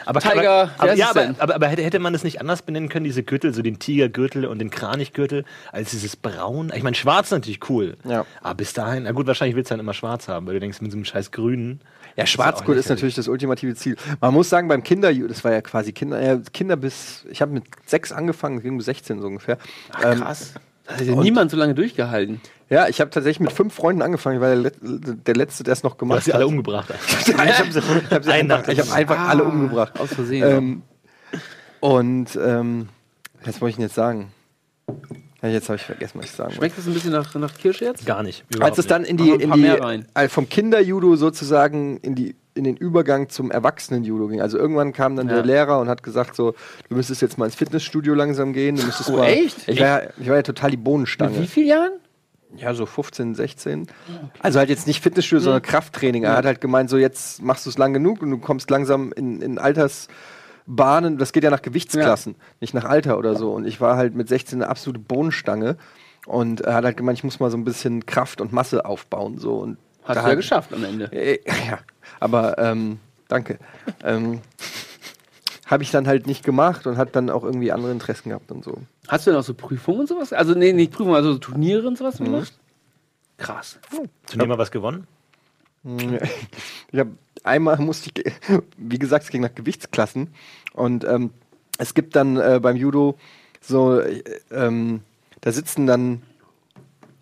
Aber, Tiger, aber, aber, ist ja, aber, aber, aber hätte, man das nicht anders benennen können, diese Gürtel, so den Tigergürtel und den Kranichgürtel, als dieses Braun? Ich meine, schwarz ist natürlich cool. Ja. Aber bis dahin, na gut, wahrscheinlich willst du dann immer schwarz haben, weil du denkst, mit so einem scheiß Grünen. Ja, ist Schwarzgurt auch ist natürlich das ultimative Ziel. Man muss sagen, beim Kinder, das war ja quasi Kinder, äh, Kinder bis, ich habe mit sechs angefangen, ging bis 16 so ungefähr. Ähm, Krass. Das hat ja niemand so lange durchgehalten. ja, ich habe tatsächlich mit fünf Freunden angefangen, weil der, Let der letzte, der es noch Du gemacht hast sie alle hat. umgebracht. ich habe sie, ich hab sie einfach, ich hab einfach Ah, alle umgebracht. Aus Versehen. Ähm, und ähm, was wollte ich denn jetzt sagen? Ja, jetzt habe ich vergessen, was ich sagen wollte. Schmeckt das ein bisschen nach, nach Kirsche jetzt? Gar nicht. Als es dann in die, in die äh, vom Kinderjudo sozusagen in die in den Übergang zum Erwachsenen-Judo ging. Also irgendwann kam dann Ja. der Lehrer und hat gesagt so, du müsstest jetzt mal ins Fitnessstudio langsam gehen. Du müsstest Oh, mal, echt? Ich war, ja, ich war ja total die Mit Bohnenstange. wie vielen Jahren? Ja, so 15, 16. Also halt jetzt nicht Fitnessstudio, sondern Krafttraining. Er hat halt gemeint, so jetzt machst du es lang genug und du kommst langsam in, in Altersbahnen. Das geht ja nach Gewichtsklassen, nicht nach Alter oder so. Und ich war halt mit 16 eine absolute Bohnenstange. Und er hat halt gemeint, ich muss mal so ein bisschen Kraft und Masse aufbauen. So. Und Hast du ja geschafft am Ende. äh, ja, aber ähm, danke. ähm, habe ich dann halt nicht gemacht und hat dann auch irgendwie andere Interessen gehabt und so. Hast du denn auch so Prüfungen und sowas? Also, nee, nicht Prüfungen, also so Turniere und sowas gemacht? Krass. Turnier mal was gewonnen? Ich habe einmal musste ich, wie gesagt, es ging nach Gewichtsklassen und ähm, es gibt dann äh, beim Judo so, äh, ähm, da sitzen dann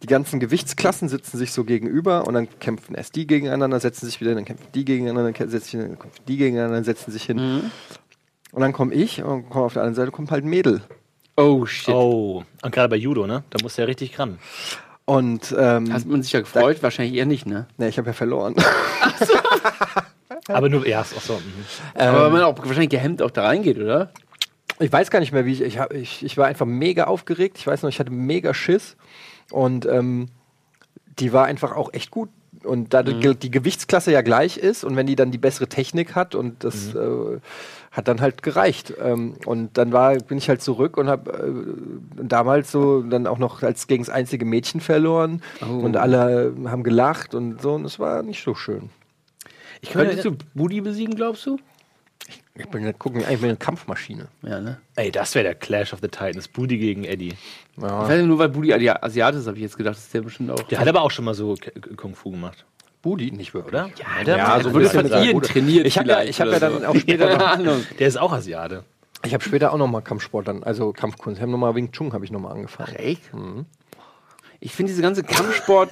die ganzen Gewichtsklassen sitzen sich so gegenüber und dann kämpfen erst die gegeneinander, setzen sich wieder, dann kämpfen die gegeneinander, dann setzen sich, dann kämpfen die gegeneinander, setzen sich hin. Und dann komme ich und komm auf der anderen Seite kommt halt ein Mädel. Oh, shit. Oh, und gerade bei Judo, ne? Da musst du ja richtig ran. Und ähm, Hast man sich ja gefreut? Wahrscheinlich eher nicht, ne? ne, ich habe ja verloren. Aber nur erst. Ach so. mhm. Aber wenn man auch wahrscheinlich gehemmt auch da reingeht, oder? Ich weiß gar nicht mehr, wie ich. Ich, hab, ich, ich war einfach mega aufgeregt. Ich weiß noch, ich hatte mega Schiss. Und ähm, die war einfach auch echt gut und da die, die Gewichtsklasse ja gleich ist und wenn die dann die bessere Technik hat und das äh, hat dann halt gereicht. Ähm, und dann war, bin ich halt zurück und habe äh, damals so dann auch noch als gegen das einzige Mädchen verloren und alle haben gelacht und so und es war nicht so schön. Ich kann Könntest du Budi besiegen, glaubst du? Ich bin ja gucken eigentlich eine Kampfmaschine. Ja, ne? Ey, das wäre der Clash of the Titans. Budi gegen Eddie. Ja. Ich weiß nicht, nur weil Budi Asi- Asiate ist, habe ich jetzt gedacht, dass der bestimmt auch. Der hat aber auch schon mal so Kung Fu gemacht, Budi nicht wirklich. oder? Ja, der- Ja, so so würde ihr mit- trainiert Ich habe ja, ich hab ja dann so. auch später Keine noch, Ahnung. Der ist auch Asiate. ich habe später auch noch mal Kampfsport dann, also Kampfkunst. Ich habe noch mal Wing Chun habe ich noch mal angefangen. Echt? Ich finde diese ganze Kampfsport.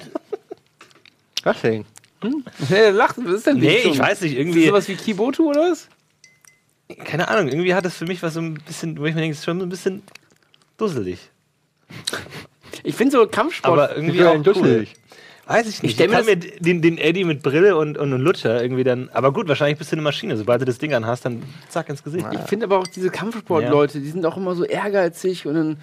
Was denn? Hey, lacht, was ist denn Nee, Wing Chun? ich weiß nicht, Ist irgendwie. das sowas wie Kibotu oder was? Keine Ahnung, irgendwie hat das für mich was so ein bisschen, wo ich mir denke, ist schon so ein bisschen dusselig. Ich finde so Kampfsport. Aber irgendwie Wie auch dusselig? Weiß ich nicht. Ich, stell mir kann mir den, den Eddie mit Brille und, und, und Luther irgendwie dann. Aber gut, wahrscheinlich bist du eine Maschine. Sobald du das Ding anhast, dann zack ins Gesicht. Ich finde aber auch diese Kampfsportleute, die sind auch immer so ehrgeizig und dann,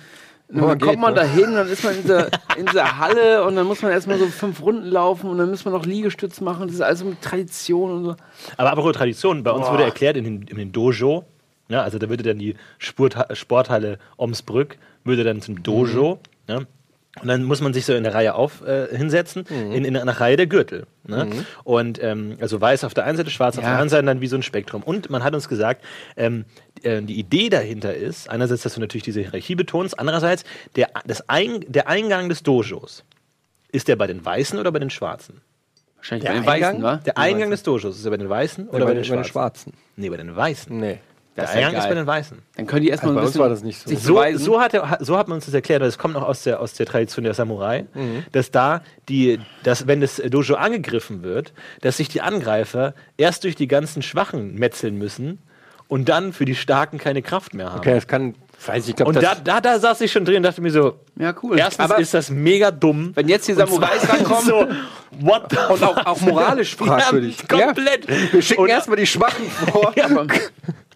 und dann kommt man ne? da hin, dann ist man in dieser, in dieser Halle und dann muss man erstmal so fünf Runden laufen und dann muss man noch Liegestütz machen. Das ist alles so mit Tradition und so. Aber apropos Tradition, bei uns Boah. wurde erklärt in den, in den Dojo, ja, also da würde dann die Sport, Sporthalle Omsbrück, würde dann zum Dojo, ja, und dann muss man sich so in der Reihe auf äh, hinsetzen, in, in einer Reihe der Gürtel. Ne? Und ähm, also weiß auf der einen Seite, schwarz auf Ja. der anderen Seite, dann wie so ein Spektrum. Und man hat uns gesagt, ähm, äh, die Idee dahinter ist, einerseits, dass du natürlich diese Hierarchie betonst, andererseits, der, das Ein, der Eingang des Dojos, ist der bei den Weißen oder bei den Schwarzen? Wahrscheinlich Der bei den Weißen, Eingang? wa? Der Eingang des Dojos, ist er bei den Weißen oder Oder bei, bei, den bei den Schwarzen? Nee, bei den Weißen. Nee. Der Das ist ja Eingang ist geil. bei den Weißen. Dann können die erstmal Also ein bisschen war das nicht so. So, so, hat er, so hat man uns das erklärt, das kommt noch aus der, aus der Tradition der Samurai, Mhm. dass da die, dass wenn das Dojo angegriffen wird, dass sich die Angreifer erst durch die ganzen Schwachen metzeln müssen und dann für die Starken keine Kraft mehr haben. Okay, das kann, weiß ich, ich glaube, Und da, das da, da saß ich schon drin und dachte mir so, ja, cool. erstens Aber ist das mega dumm. wenn jetzt die Samurais rankommen, so, what the und auch, auch moralisch fragwürdig. Ja, komplett. Wir schicken Und- erstmal die Schwachen vor.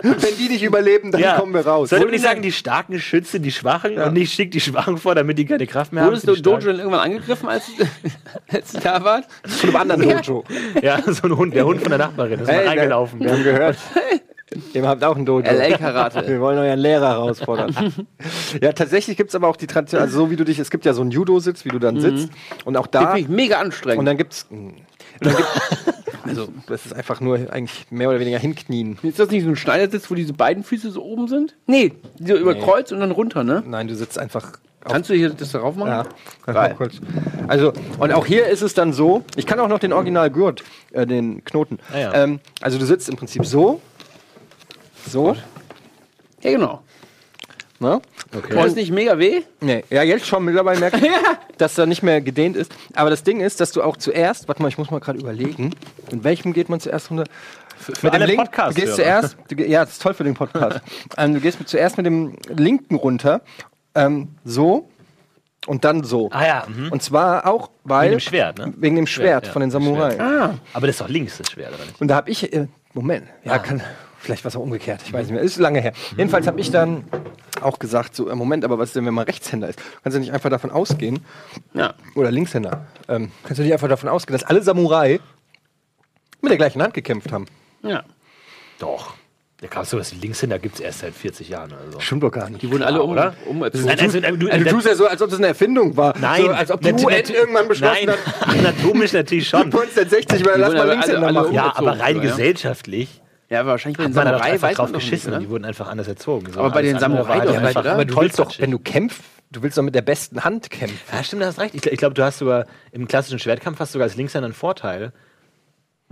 Wenn die nicht überleben, dann Ja. kommen wir raus. Sollte man nicht sagen, die Starken schützen die Schwachen und nicht schickt die Schwachen vor, damit die keine Kraft mehr wurdest haben? du für die Dojo dann irgendwann angegriffen, als, als ihr da wart? Von einem anderen Dojo. Ja, so ein Hund, der Hund von der Nachbarin ist mal Hey, reingelaufen. Wir haben gehört. Ihr habt auch ein Dojo. LA-Karate. Wir wollen euren Lehrer herausfordern. ja, tatsächlich gibt es aber auch die Tradition, also so wie du dich, es gibt ja so einen Judo-Sitz, wie du dann sitzt. Und auch Das da. finde ich mega Und anstrengend. dann gibt's. und Dann gibt, also, das ist einfach nur eigentlich mehr oder weniger hinknien. Ist das nicht so ein Schneidersitz, wo diese beiden Füße so oben sind? Nee, so über Kreuz und dann runter, ne? Nein, du sitzt einfach. Kannst du hier das darauf machen? ja. Mal kurz. Also, und auch hier ist es dann so, ich kann auch noch den Original-Gurt, äh, den Knoten. Ah, ja. ähm, also, du sitzt im Prinzip so. So. Ja, genau. Ne? Tut das nicht mega weh? Nee, ja, jetzt schon mittlerweile merke ich, dass er nicht mehr gedehnt ist. Aber das Ding ist, dass du auch zuerst, warte mal, ich muss mal gerade überlegen, in welchem geht man zuerst runter? Mit alle Link, du Podcast-Hörer. gehst zuerst, du, ja, das ist toll für den Podcast. ähm, du gehst mit, zuerst mit dem linken runter, ähm, so und dann so. Ah ja, mhm. Und zwar auch, weil. Wegen dem Schwert, ne? Wegen dem Schwert, ja, von den Samurai. Ah. aber das ist doch links das Schwert, oder nicht? Und da habe ich, äh, Moment, ja, kann, vielleicht war es auch umgekehrt, ich weiß nicht mehr, ist lange her. Jedenfalls habe ich dann auch gesagt, so, äh, Moment, aber was ist denn, wenn man Rechtshänder ist? Kannst du nicht einfach davon ausgehen, Ja. oder Linkshänder, ähm, kannst du nicht einfach davon ausgehen, dass alle Samurai mit der gleichen Hand gekämpft haben? Ja. Doch. Da gab es sowas wie Linkshänder, gibt es erst seit 40 Jahren oder so. Stimmt doch gar nicht. Die wurden alle um, oder? umerzogen. Nein, also, du, Also, du tust ja so, als ob das eine Erfindung war. Nein, So, als ob die UN irgendwann beschlossen Nein, hat, anatomisch natürlich schon. 1960, weil Die lass mal aber Linkshänder alle- alle machen. Ja, aber rein ja. gesellschaftlich Ja, aber wahrscheinlich bei hat den man da doch Samurai einfach weiß drauf man geschissen nicht, und die wurden einfach anders erzogen. So, Aber bei den Samurai war doch halt einfach oder? aber du willst doch, wenn du kämpfst, du willst doch mit der besten Hand kämpfen. Ja, stimmt, du hast recht. Ich, ich glaube, du hast sogar im klassischen Schwertkampf hast du sogar als Linkshänder einen Vorteil.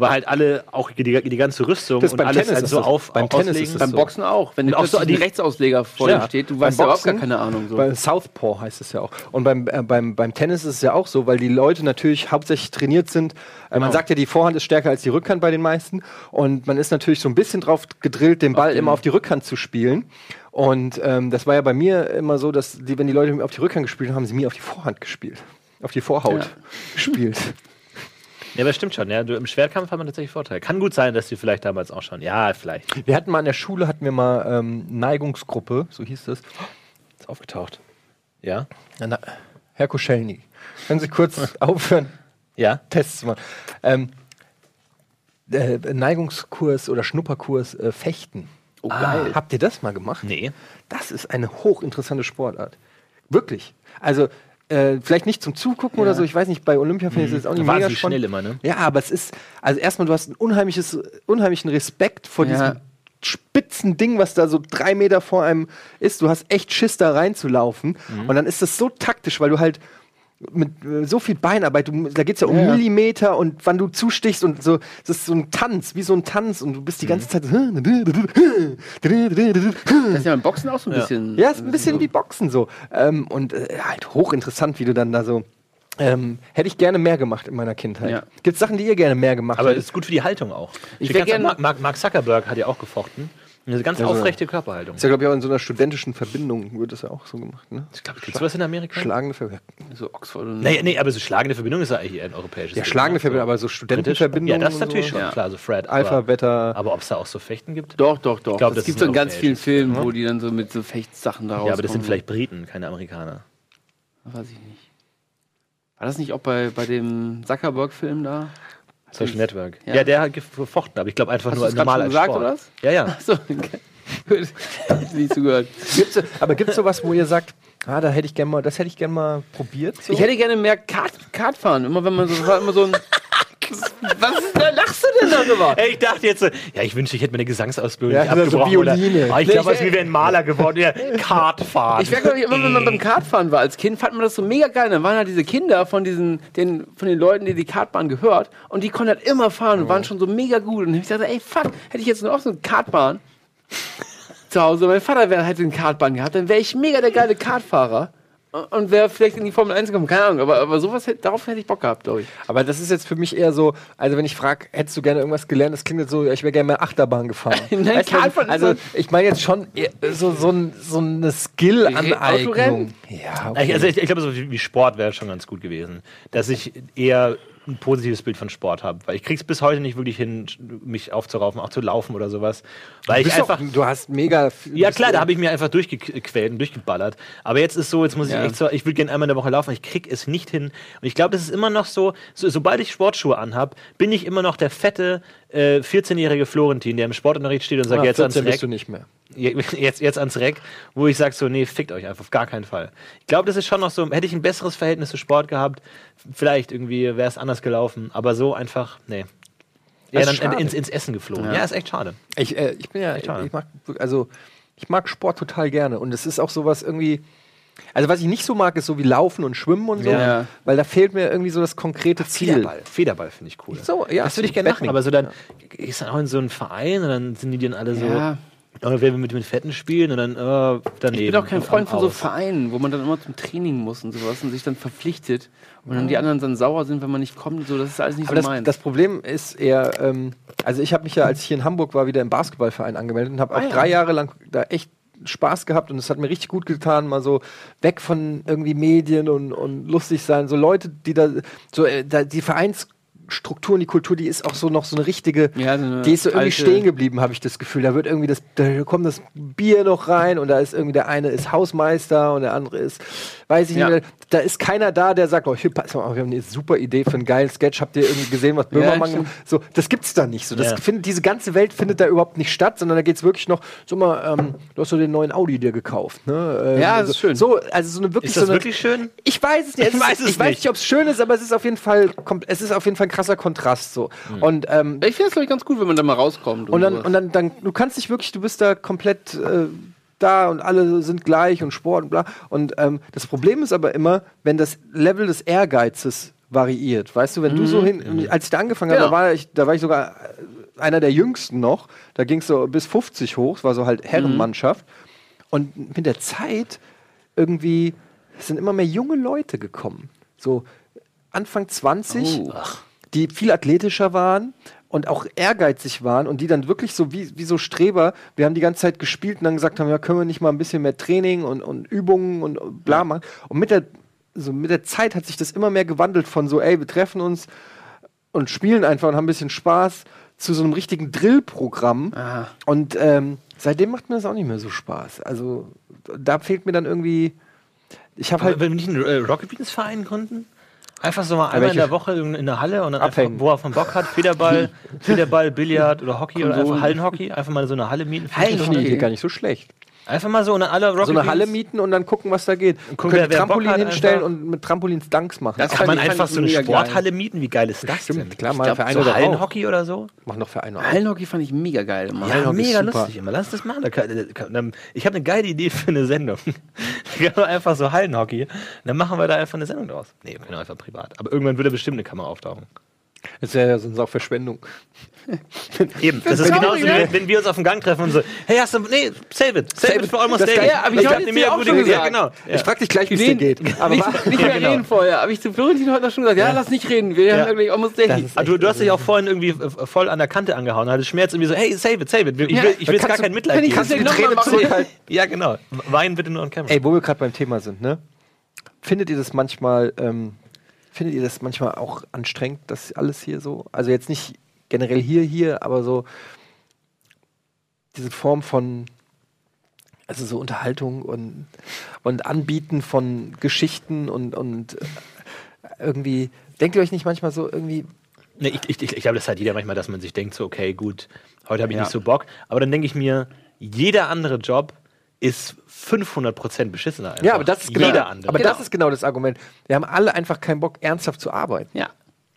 Weil halt alle, auch die, die ganze Rüstung Das und beim alles Tennis halt ist so das. auf, Beim auf Tennis auslegen. ist das Beim. Boxen auch. Wenn auch auch so die Rechtsausleger vor dir Ja. steht, du weißt ja überhaupt gar Boxen- keine Ahnung. So. Bei Southpaw heißt es ja auch. Und beim, äh, beim, beim Tennis ist es ja auch so, weil die Leute natürlich hauptsächlich trainiert sind. Äh, Man sagt ja, die Vorhand ist stärker als die Rückhand bei den meisten. Und man ist natürlich so ein bisschen drauf gedrillt, den Ball immer auf die Rückhand zu spielen. Und ähm, das war ja bei mir immer so, dass die, wenn die Leute auf die Rückhand gespielt haben, haben sie mir auf die Vorhand gespielt. Auf die Vorhaut Ja. gespielt. Ja, aber stimmt schon. Ja, du, Im Schwertkampf hat man tatsächlich Vorteil. Kann gut sein, dass die vielleicht damals auch schon. Ja, vielleicht. Wir hatten mal in der Schule, hatten wir mal ähm, Neigungsgruppe, so hieß das. Ist aufgetaucht. Ja. Na, na, Herr Koschelny, können Sie kurz aufhören? Ja. Tests machen. Ähm, äh, Neigungskurs oder Schnupperkurs äh, Fechten. Oh, geil. Habt ihr das mal gemacht? Nee. Das ist eine hochinteressante Sportart. Wirklich. Also, äh, vielleicht nicht zum Zugucken oder so, ich weiß nicht, bei Olympia finde ich das auch nicht War mega sie spannend. schnell immer, ne? Ja, aber es ist, also erstmal, du hast einen unheimliches, unheimlichen Respekt vor Ja. diesem spitzen Ding, was da so drei Meter vor einem ist. Du hast echt Schiss, da reinzulaufen. Mhm. Und dann ist das so taktisch, weil du halt mit äh, so viel Beinarbeit, du, da geht es ja um Ja. Millimeter und wann du zustichst und so, das ist so ein Tanz, wie so ein Tanz und du bist die ganze Zeit so. Das ist ja beim Boxen auch so ein bisschen. Ja, ist ein bisschen wie Boxen so. Ähm, und äh, halt hochinteressant, wie du dann da so. Ähm, hätte ich gerne mehr gemacht in meiner Kindheit. Ja. Gibt es Sachen, die ihr gerne mehr gemacht Aber es hättet? ist gut für die Haltung auch. Ich Ich wär ganz gern- Mark, Mark, Mark Zuckerberg hat ja auch gefochten. Eine ganz Also- aufrechte Körperhaltung. Ist ja, glaube ich, auch in so einer studentischen Verbindung wird das ja auch so gemacht. Ne? Ich glaube, gibt es was in Amerika? Schlagende Verbindung. So Oxford und. Nee, nee, aber so schlagende Verbindung ist ja eigentlich eher ein europäisches Ja, schlagende ne? Verbindung, aber so britisch. Studentenverbindungen. Ja, das ist natürlich so. schon Ja. klar, so Fred. Alpha, aber, Beta. aber ob es da auch so Fechten gibt? Doch, doch, doch. glaub, das das gibt so in ganz vielen. Filmen, wo die dann so mit so Fechtsachen da Ja, aber das sind rauskommen. vielleicht Briten, keine Amerikaner. Weiß ich nicht. War das nicht auch bei, bei dem Zuckerberg-Film da? Social Network. Ja. Ja, der hat gefochten, aber ich glaube einfach Hast nur normal als gesagt, Sport. oder was? Ja, ja. Achso, okay. Gut. Nicht zugehört. Gibt's, aber gibt es sowas, wo ihr sagt, ah, da hätte ich gerne mal, das hätte ich gerne mal probiert? So? Ich hätte gerne mehr Kart, Kart fahren. Immer wenn man so, immer so ein. Was Ey, ich dachte jetzt, so, ja, ich wünschte, ich hätte meine Gesangsausbildung Ja, nicht oder so abgebrochen. Violine. Oder, ah, ich Nee, glaube, ich- wir wären Maler geworden. Ja, Kart fahren. Ich ich, immer, wenn man beim Kartfahren war als Kind, fand man das so mega geil. Dann waren halt diese Kinder von diesen, den, von den Leuten, die die Kartbahn gehört. Und die konnten halt immer fahren und waren schon so mega gut. Und ich dachte, ey, fuck, hätte ich jetzt noch so eine Kartbahn zu Hause. Mein Vater wäre hätte eine Kartbahn gehabt, dann wäre ich mega der geile Kartfahrer. Und wäre vielleicht in die Formel 1 gekommen, keine Ahnung. Aber, aber sowas, hätte- darauf hätte ich Bock gehabt, glaube ich. Aber das ist jetzt für mich eher so, also wenn ich frage, hättest du gerne irgendwas gelernt, das klingt jetzt so, ja, ich wäre gerne mehr Achterbahn gefahren. Nein, Weißt du, Kartfahren ist also so- ich meine jetzt schon so, so, ein, so eine Skill-Aneignung. Autorennen? Ja, Ich- Also ich, ich glaube, so wie wie Sport wäre schon ganz gut gewesen. Dass ich eher ein positives Bild von Sport habe. Weil ich krieg's bis heute nicht wirklich hin, mich aufzuraufen, auch zu laufen oder sowas. Weil du, ich einfach. doch, du hast mega viel- Ja klar, da habe ich mir einfach durchgequält und durchgeballert. Aber jetzt ist so, jetzt muss ich Ja. echt so, ich will gerne einmal in der Woche laufen, ich krieg es nicht hin. Und ich glaube, das ist immer noch so, so sobald ich Sportschuhe anhab, bin ich immer noch der fette äh, 14-jährige Florentin, der im Sportunterricht steht und sagt, Ah, jetzt ans 14 Reck. bist du nicht mehr. Jetzt, jetzt ans Reck, wo ich sage so, nee, fickt euch einfach, auf gar keinen Fall. Ich glaube, das ist schon noch so, hätte ich ein besseres Verhältnis zu Sport gehabt, vielleicht irgendwie wäre es anders gelaufen, aber so einfach, nee. Ja, Das dann ist schade. ins, ins Essen geflogen. Ja. Ja. ist echt schade. Ich, äh, ich bin ja, ich, schade. ich mag, also ich mag Sport total gerne und es ist auch sowas irgendwie. Also was ich nicht so mag, ist so wie Laufen und Schwimmen und so, Ja. weil da fehlt mir irgendwie so das konkrete Ziel. Federball. Federball finde ich cool. So, ja, das würde ich gerne machen, aber so dann ist dann auch in so einem Verein und dann sind die dann alle so, Ja. Oh, wer will mit den Fetten spielen und dann äh, daneben. Ich bin auch kein und Freund von so. Vereinen, wo man dann immer zum Training muss und sowas und sich dann verpflichtet und dann die anderen dann sauer sind, wenn man nicht kommt. und So, das ist alles nicht Aber so das, meins. das Problem ist eher, ähm, also ich habe mich ja, als ich hier in Hamburg war, wieder im Basketballverein angemeldet und habe auch Ah, ja. drei Jahre lang da echt Spaß gehabt und es hat mir richtig gut getan, mal so weg von irgendwie Medien und, und lustig sein. So Leute, die da, so äh, da, die Vereinsstruktur und die Kultur, die ist auch so noch so eine richtige, Ja, so eine die ist so irgendwie stehen geblieben, habe ich das Gefühl. Da wird irgendwie das, da kommt das Bier noch rein und da ist irgendwie der eine ist Hausmeister und der andere ist, weiß ich Ja. nicht mehr. Da ist keiner da, der sagt, oh, hier, pass mal, wir haben eine super Idee für einen geilen Sketch. Habt ihr irgendwie gesehen, was Böhmermann gemacht So, das gibt's da nicht. So, das Ja. findet, diese ganze Welt findet da überhaupt nicht statt, sondern da geht's wirklich noch, so mal, ähm, du hast so den neuen Audi dir gekauft. Ne? Ähm, Ja, das so, ist schön. So, also so eine wirklich Ist das so eine, wirklich schön? ich weiß es nicht. Ich weiß es ich weiß nicht. nicht, ob es schön ist, aber es ist auf jeden Fall, es ist auf jeden Fall ein krasser Kontrast so. Und ähm, ich finde es, glaube ich, ganz gut, wenn man da mal rauskommt. und dann, sowas. und dann, dann, du kannst dich wirklich, du bist da komplett äh, da und alle sind gleich und Sport und bla. Und ähm, das Problem ist aber immer, wenn das Level des Ehrgeizes variiert. Weißt du, wenn du so hin, als ich da angefangen habe, da war ich, da war ich sogar äh, einer der jüngsten noch. Da ging es so bis 50 hoch, es war so halt Herrenmannschaft. Und mit der Zeit irgendwie sind immer mehr junge Leute gekommen. So Anfang 20 Oh. Die viel athletischer waren und auch ehrgeizig waren und die dann wirklich so wie, wie so Streber, wir haben die ganze Zeit gespielt und dann gesagt haben, ja, können wir nicht mal ein bisschen mehr Training und, und Übungen und, bla machen. Und mit der, so mit der Zeit hat sich das immer mehr gewandelt von so, ey, wir treffen uns und spielen einfach und haben ein bisschen Spaß zu so einem richtigen Drillprogramm. Und ähm, seitdem macht mir das auch nicht mehr so Spaß. Also da fehlt mir dann irgendwie, ich habe halt wenn wir nicht einen äh, Rocket Beans Verein gründen? Einfach so mal einmal in welche- der Woche in in der Halle und dann einfach, Abhängen. wo er von Bock hat, Federball, Federball, Billard oder Hockey oder Konsolen. einfach Hallenhockey, einfach mal so eine Halle mieten. Hallen- Ich finde die gar nicht so schlecht. Einfach mal so eine alle Rocket So eine Halle mieten und dann gucken, was da geht. gucken, wer Trampolin hinstellen einfach. und mit Trampolins Dunks machen. Das Kann man einfach so eine Sporthalle mieten? Wie geil ist das denn? Stimmt, klar, Ich mal glaub, für so. Hallenhockey oder so? Machen doch für eine auch. Hallenhockey fand ich mega geil immer. Ja, Hallenhockey ist mega super. lustig immer. Lass das machen. Da kann, da kann, dann, ich habe eine geile Idee für eine Sendung. Wir können einfach so Hallenhockey. Dann machen wir da einfach eine Sendung draus. Nee, wir können einfach privat. Aber irgendwann würde bestimmt eine Kamera auftauchen. Das ist ja sonst auch Verschwendung. Eben. Das ist genauso, wie ne? wenn, wenn wir uns auf den Gang treffen und so, hey, hast du, nee, save it. Save, it for almost daily. geil. aber ich hab hab eine jetzt mega dir auch gute schon Idee. Ja, gesagt. genau. Ja. Ich frag dich gleich, wie es dir geht. Aber nicht, nicht mehr genau. reden vorher. Habe ich zu Florentin heute noch schon gesagt, ja, lass nicht reden. Wir haben wirklich almost daily. ist Ah, du, du hast dich auch vorhin irgendwie äh, voll an der Kante angehauen. Hattest Schmerz irgendwie so, hey, save it, save it. Ich will, Ja, ich will jetzt gar du- kein Mitleid kann ich- geben. kannst du die Träne zurückhalten. Ja, genau. Wein bitte nur on camera. Ey, wo wir gerade beim Thema sind, ne? Findet ihr das manchmal, ähm, findet ihr das manchmal auch anstrengend, das alles hier so? Also jetzt nicht generell hier, hier, aber so diese Form von, also so Unterhaltung und, und Anbieten von Geschichten und, und äh, irgendwie, denkt ihr euch nicht manchmal so irgendwie, Nee, ich, ich, ich, ich glaube, das hat jeder manchmal, dass man sich denkt, so, okay, gut, heute habe ich Ja. nicht so Bock. Aber dann denke ich mir, jeder andere Job ist 500% beschissener. Einfach. ja, aber das ist genau, Jeder andere. aber Genau. das ist genau das Argument. Wir haben alle einfach keinen Bock, ernsthaft zu arbeiten. ja.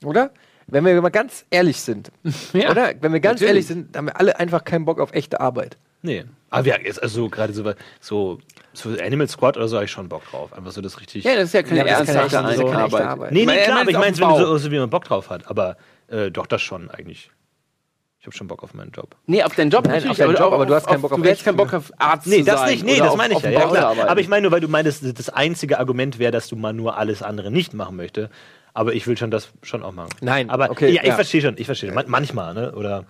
Oder? Wenn wir mal ganz ehrlich sind. Ja, oder? Wenn wir ganz natürlich. ehrlich sind, haben wir alle einfach keinen Bock auf echte Arbeit. nee. Aber ja, jetzt also gerade so, so, so Animal Squad oder so habe ich schon Bock drauf. Einfach so das richtig. Ja, das ist ja keine Ja, ernsthafte echte- das ist keine echte Arbeit. Nee, nee, klar, aber ich meine so, so, wie man Bock drauf hat. Aber äh, doch, das schon eigentlich. Ich habe schon Bock auf meinen Job. Nee, auf deinen Job Nein, natürlich, auf deinen Job, aber du hast keinen Bock auf, Du hättest echt- keinen Bock auf Arzt Nee, zu das sein. nicht. Nee, oder das auf- meine ich auf ja. ja. Aber ich meine nur, weil du meinst, das einzige Argument wäre, dass du mal nur alles andere nicht machen möchte. Aber ich will schon das schon auch machen. Nein, aber okay, ja, ich ja. verstehe schon, ich verstehe schon. Man, manchmal, ne? Oder,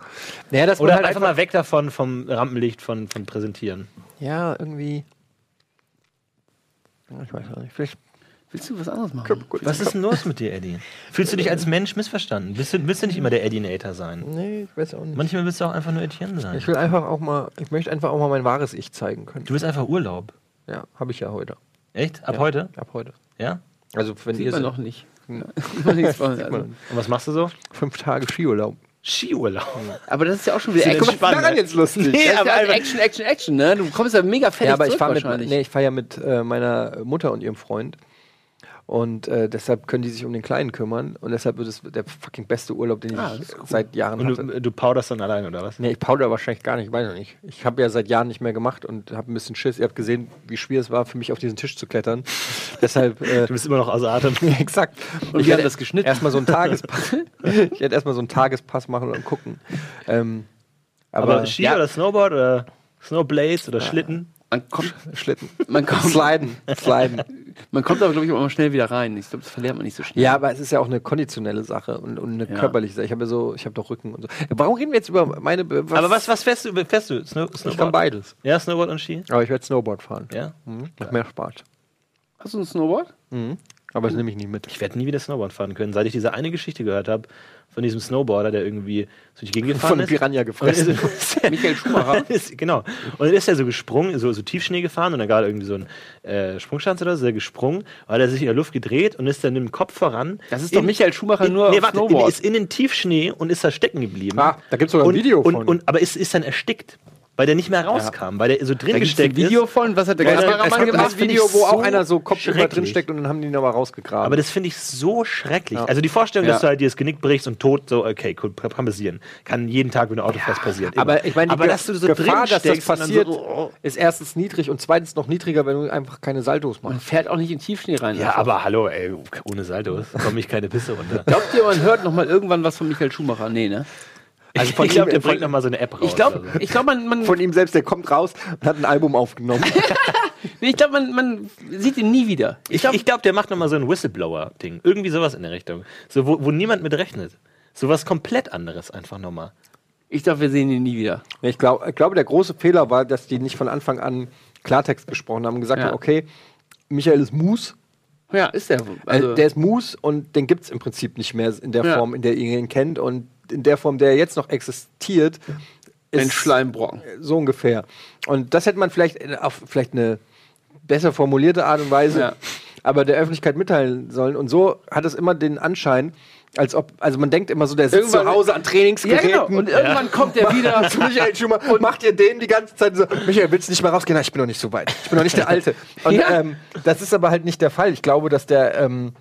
Naja, man oder halt einfach mal weg davon vom Rampenlicht von, von Präsentieren. Ja, irgendwie. Ich weiß auch nicht. Vielleicht. Willst du was anderes machen? Was ist denn los mit dir, Eddie? Fühlst du dich als Mensch missverstanden? Willst du, willst du nicht immer der Eddinator sein? Nee, ich weiß auch nicht. Manchmal willst du auch einfach nur Etienne sein. Ich will einfach auch mal, ich möchte einfach auch mal mein wahres Ich zeigen können. Du willst einfach Urlaub. Ja, habe ich ja heute. Echt? Ab ja, heute? Ab heute. Ja? Also wenn Sieht ihr man so noch nicht. Ja. Und was machst du so? fünf Tage Skiurlaub. Skiurlaub. Aber das ist ja auch schon wieder Action. entspannt, daran ne? jetzt lustig? Nee, Das ist aber ja Action, Action, Action, ne? Du kommst ja mega fertig Ja, aber ich zurück fahre nee, ich fahr ja mit äh, meiner Mutter und ihrem Freund. Und äh, deshalb können die sich um den Kleinen kümmern. Und deshalb wird es der fucking beste Urlaub, den Ah, ich cool. seit Jahren Und hatte. du, du powderst dann allein, oder was? Nee, ich powder wahrscheinlich gar nicht, ich weiß noch nicht. Ich habe ja seit Jahren nicht mehr gemacht und habe ein bisschen Schiss. Ihr habt gesehen, wie schwer es war, für mich auf diesen Tisch zu klettern. Deshalb. Äh, Du bist immer noch außer Atem. exakt. Und ich wir haben werde das geschnitten. Erstmal so einen Tagespass. ich werde erstmal so einen Tagespass machen und gucken. Ähm, aber, Aber, Ski ja, oder Snowboard oder Snowblades oder Schlitten? Man kommt, Schlitten. man kommt, Sliden. Sliden. Man kommt aber, glaube ich, auch immer schnell wieder rein. Ich glaube, das verliert man nicht so schnell. Ja, aber es ist ja auch eine konditionelle Sache und, und eine Ja. körperliche Sache. Ich habe ja so, ich habe doch Rücken und so. Warum reden wir jetzt über meine. Was, Aber was, was fährst du? Fährst du? Snow, Ich kann Snowboard? beides. Ja, Snowboard und Ski? Aber ich werde Snowboard fahren. Ja. Mhm. Macht mehr Spaß. Hast du ein Snowboard? Mhm. Aber das nehme ich nie mit. Ich werde nie wieder Snowboard fahren können, seit ich diese eine Geschichte gehört habe von diesem Snowboarder, der irgendwie durch die Gegend gefahren Von einem ist. Piranha Und gefressen. Michael Schumacher? ist, genau. Und dann ist er so gesprungen, so, so Tiefschnee gefahren und dann gerade irgendwie so ein äh, Sprungschanz oder so, ist er gesprungen, hat er sich in der Luft gedreht und ist dann mit dem Kopf voran. Das ist doch Michael Schumacher nur nee, auf warte, Snowboard. ist in den Tiefschnee und ist da stecken geblieben. Ah, da gibt's sogar ein und, Video und, von. Und, aber ist, ist dann erstickt, weil der nicht mehr rauskam, weil der so drin da gesteckt ein Video ist. von, was hat der Kameramann gemacht? das finde Video, wo auch so einer so Kopf über schrecklich. drin steckt und dann haben die ihn aber rausgegraben. Aber das finde ich so schrecklich. Ja. Also die Vorstellung, Ja. dass du halt dir das Genick brichst und tot, so, okay, cool, kann passieren. Kann jeden Tag, wenn du Auto fährst, passieren. aber Immer. ich meine, die aber dass du so Gefahr, drin dass das passiert, So, oh. ist erstens niedrig und zweitens noch niedriger, wenn du einfach keine Saltos Man machst. fährt auch nicht in Tiefschnee rein. Ja, aber hallo, ey, ohne Saltos komme ich keine Pisse runter. Glaubt ihr, man hört noch mal irgendwann was von Michael Schumacher? Nee, ne? Also von ich glaube, der von- bringt noch mal so eine App raus. Ich glaube, oder so. ich glaub, man, man, Von ihm selbst, der kommt raus und hat ein Album aufgenommen. nee, ich glaub, man, man sieht ihn nie wieder. Ich, glaub- ich glaube, der macht noch mal so ein Whistleblower-Ding. Irgendwie sowas in der Richtung. So, wo, wo niemand mit rechnet. Sowas komplett anderes einfach nochmal. Ich glaube, wir sehen ihn nie wieder. ich, glaub, ich glaube, der große Fehler war, dass die nicht von Anfang an Klartext gesprochen haben und gesagt Ja. haben, okay, Michael ist Moose, Ja, ist der. also, Also, der ist Moose und den gibt es im Prinzip nicht mehr in der Ja. Form, in der ihr ihn kennt und in der Form, der jetzt noch existiert, ein ist Schleimbrocken. so ungefähr. Und das hätte man vielleicht auf vielleicht eine besser formulierte Art und Weise Ja. aber der Öffentlichkeit mitteilen sollen. Und so hat es immer den Anschein, als ob, also man denkt immer so, der sitzt zu Irgendwann- Hause an Ja, Trainingsgeräten. genau. Und irgendwann kommt er wieder. zu Michael Schumacher und macht ihr den die ganze Zeit so, Michael, willst du nicht mal rausgehen? Na, ich bin noch nicht so weit. Ich bin noch nicht der Alte. Und Ja. ähm, das ist aber halt nicht der Fall. Ich glaube, dass der ähm,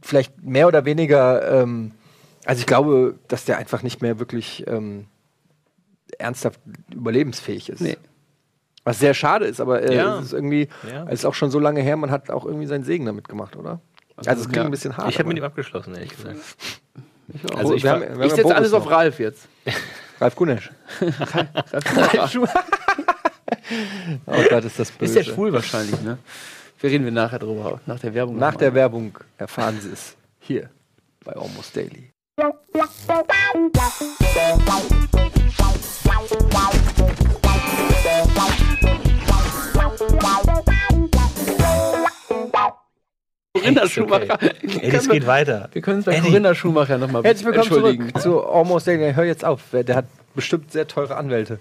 vielleicht mehr oder weniger, ähm, also ich glaube, dass der einfach nicht mehr wirklich ähm, ernsthaft überlebensfähig ist. Nee. Was sehr schade ist, aber äh, Ja. es ist irgendwie, Ja. es ist auch schon so lange her, man hat auch irgendwie seinen Segen damit gemacht, oder? Also es klingt ja. ein bisschen hart. Ich habe mit ihm abgeschlossen, ehrlich gesagt. Ich. Also ich wir haben, wir haben ich setze alles auf noch. Ralf jetzt. Ralf Gunesch. Oh Gott, ist das Ist böse. der schwul wahrscheinlich, ne? Wir reden wir nachher drüber, nach der Werbung. Nach der Werbung erfahren Sie es hier bei Almost Daily. Corinna Schumacher. Ey, das geht weiter. Wir können uns bei Eddie. Corinna Schumacher nochmal Herzlich willkommen zurück zu Almost Daily. Hör jetzt auf, der hat bestimmt sehr teure Anwälte.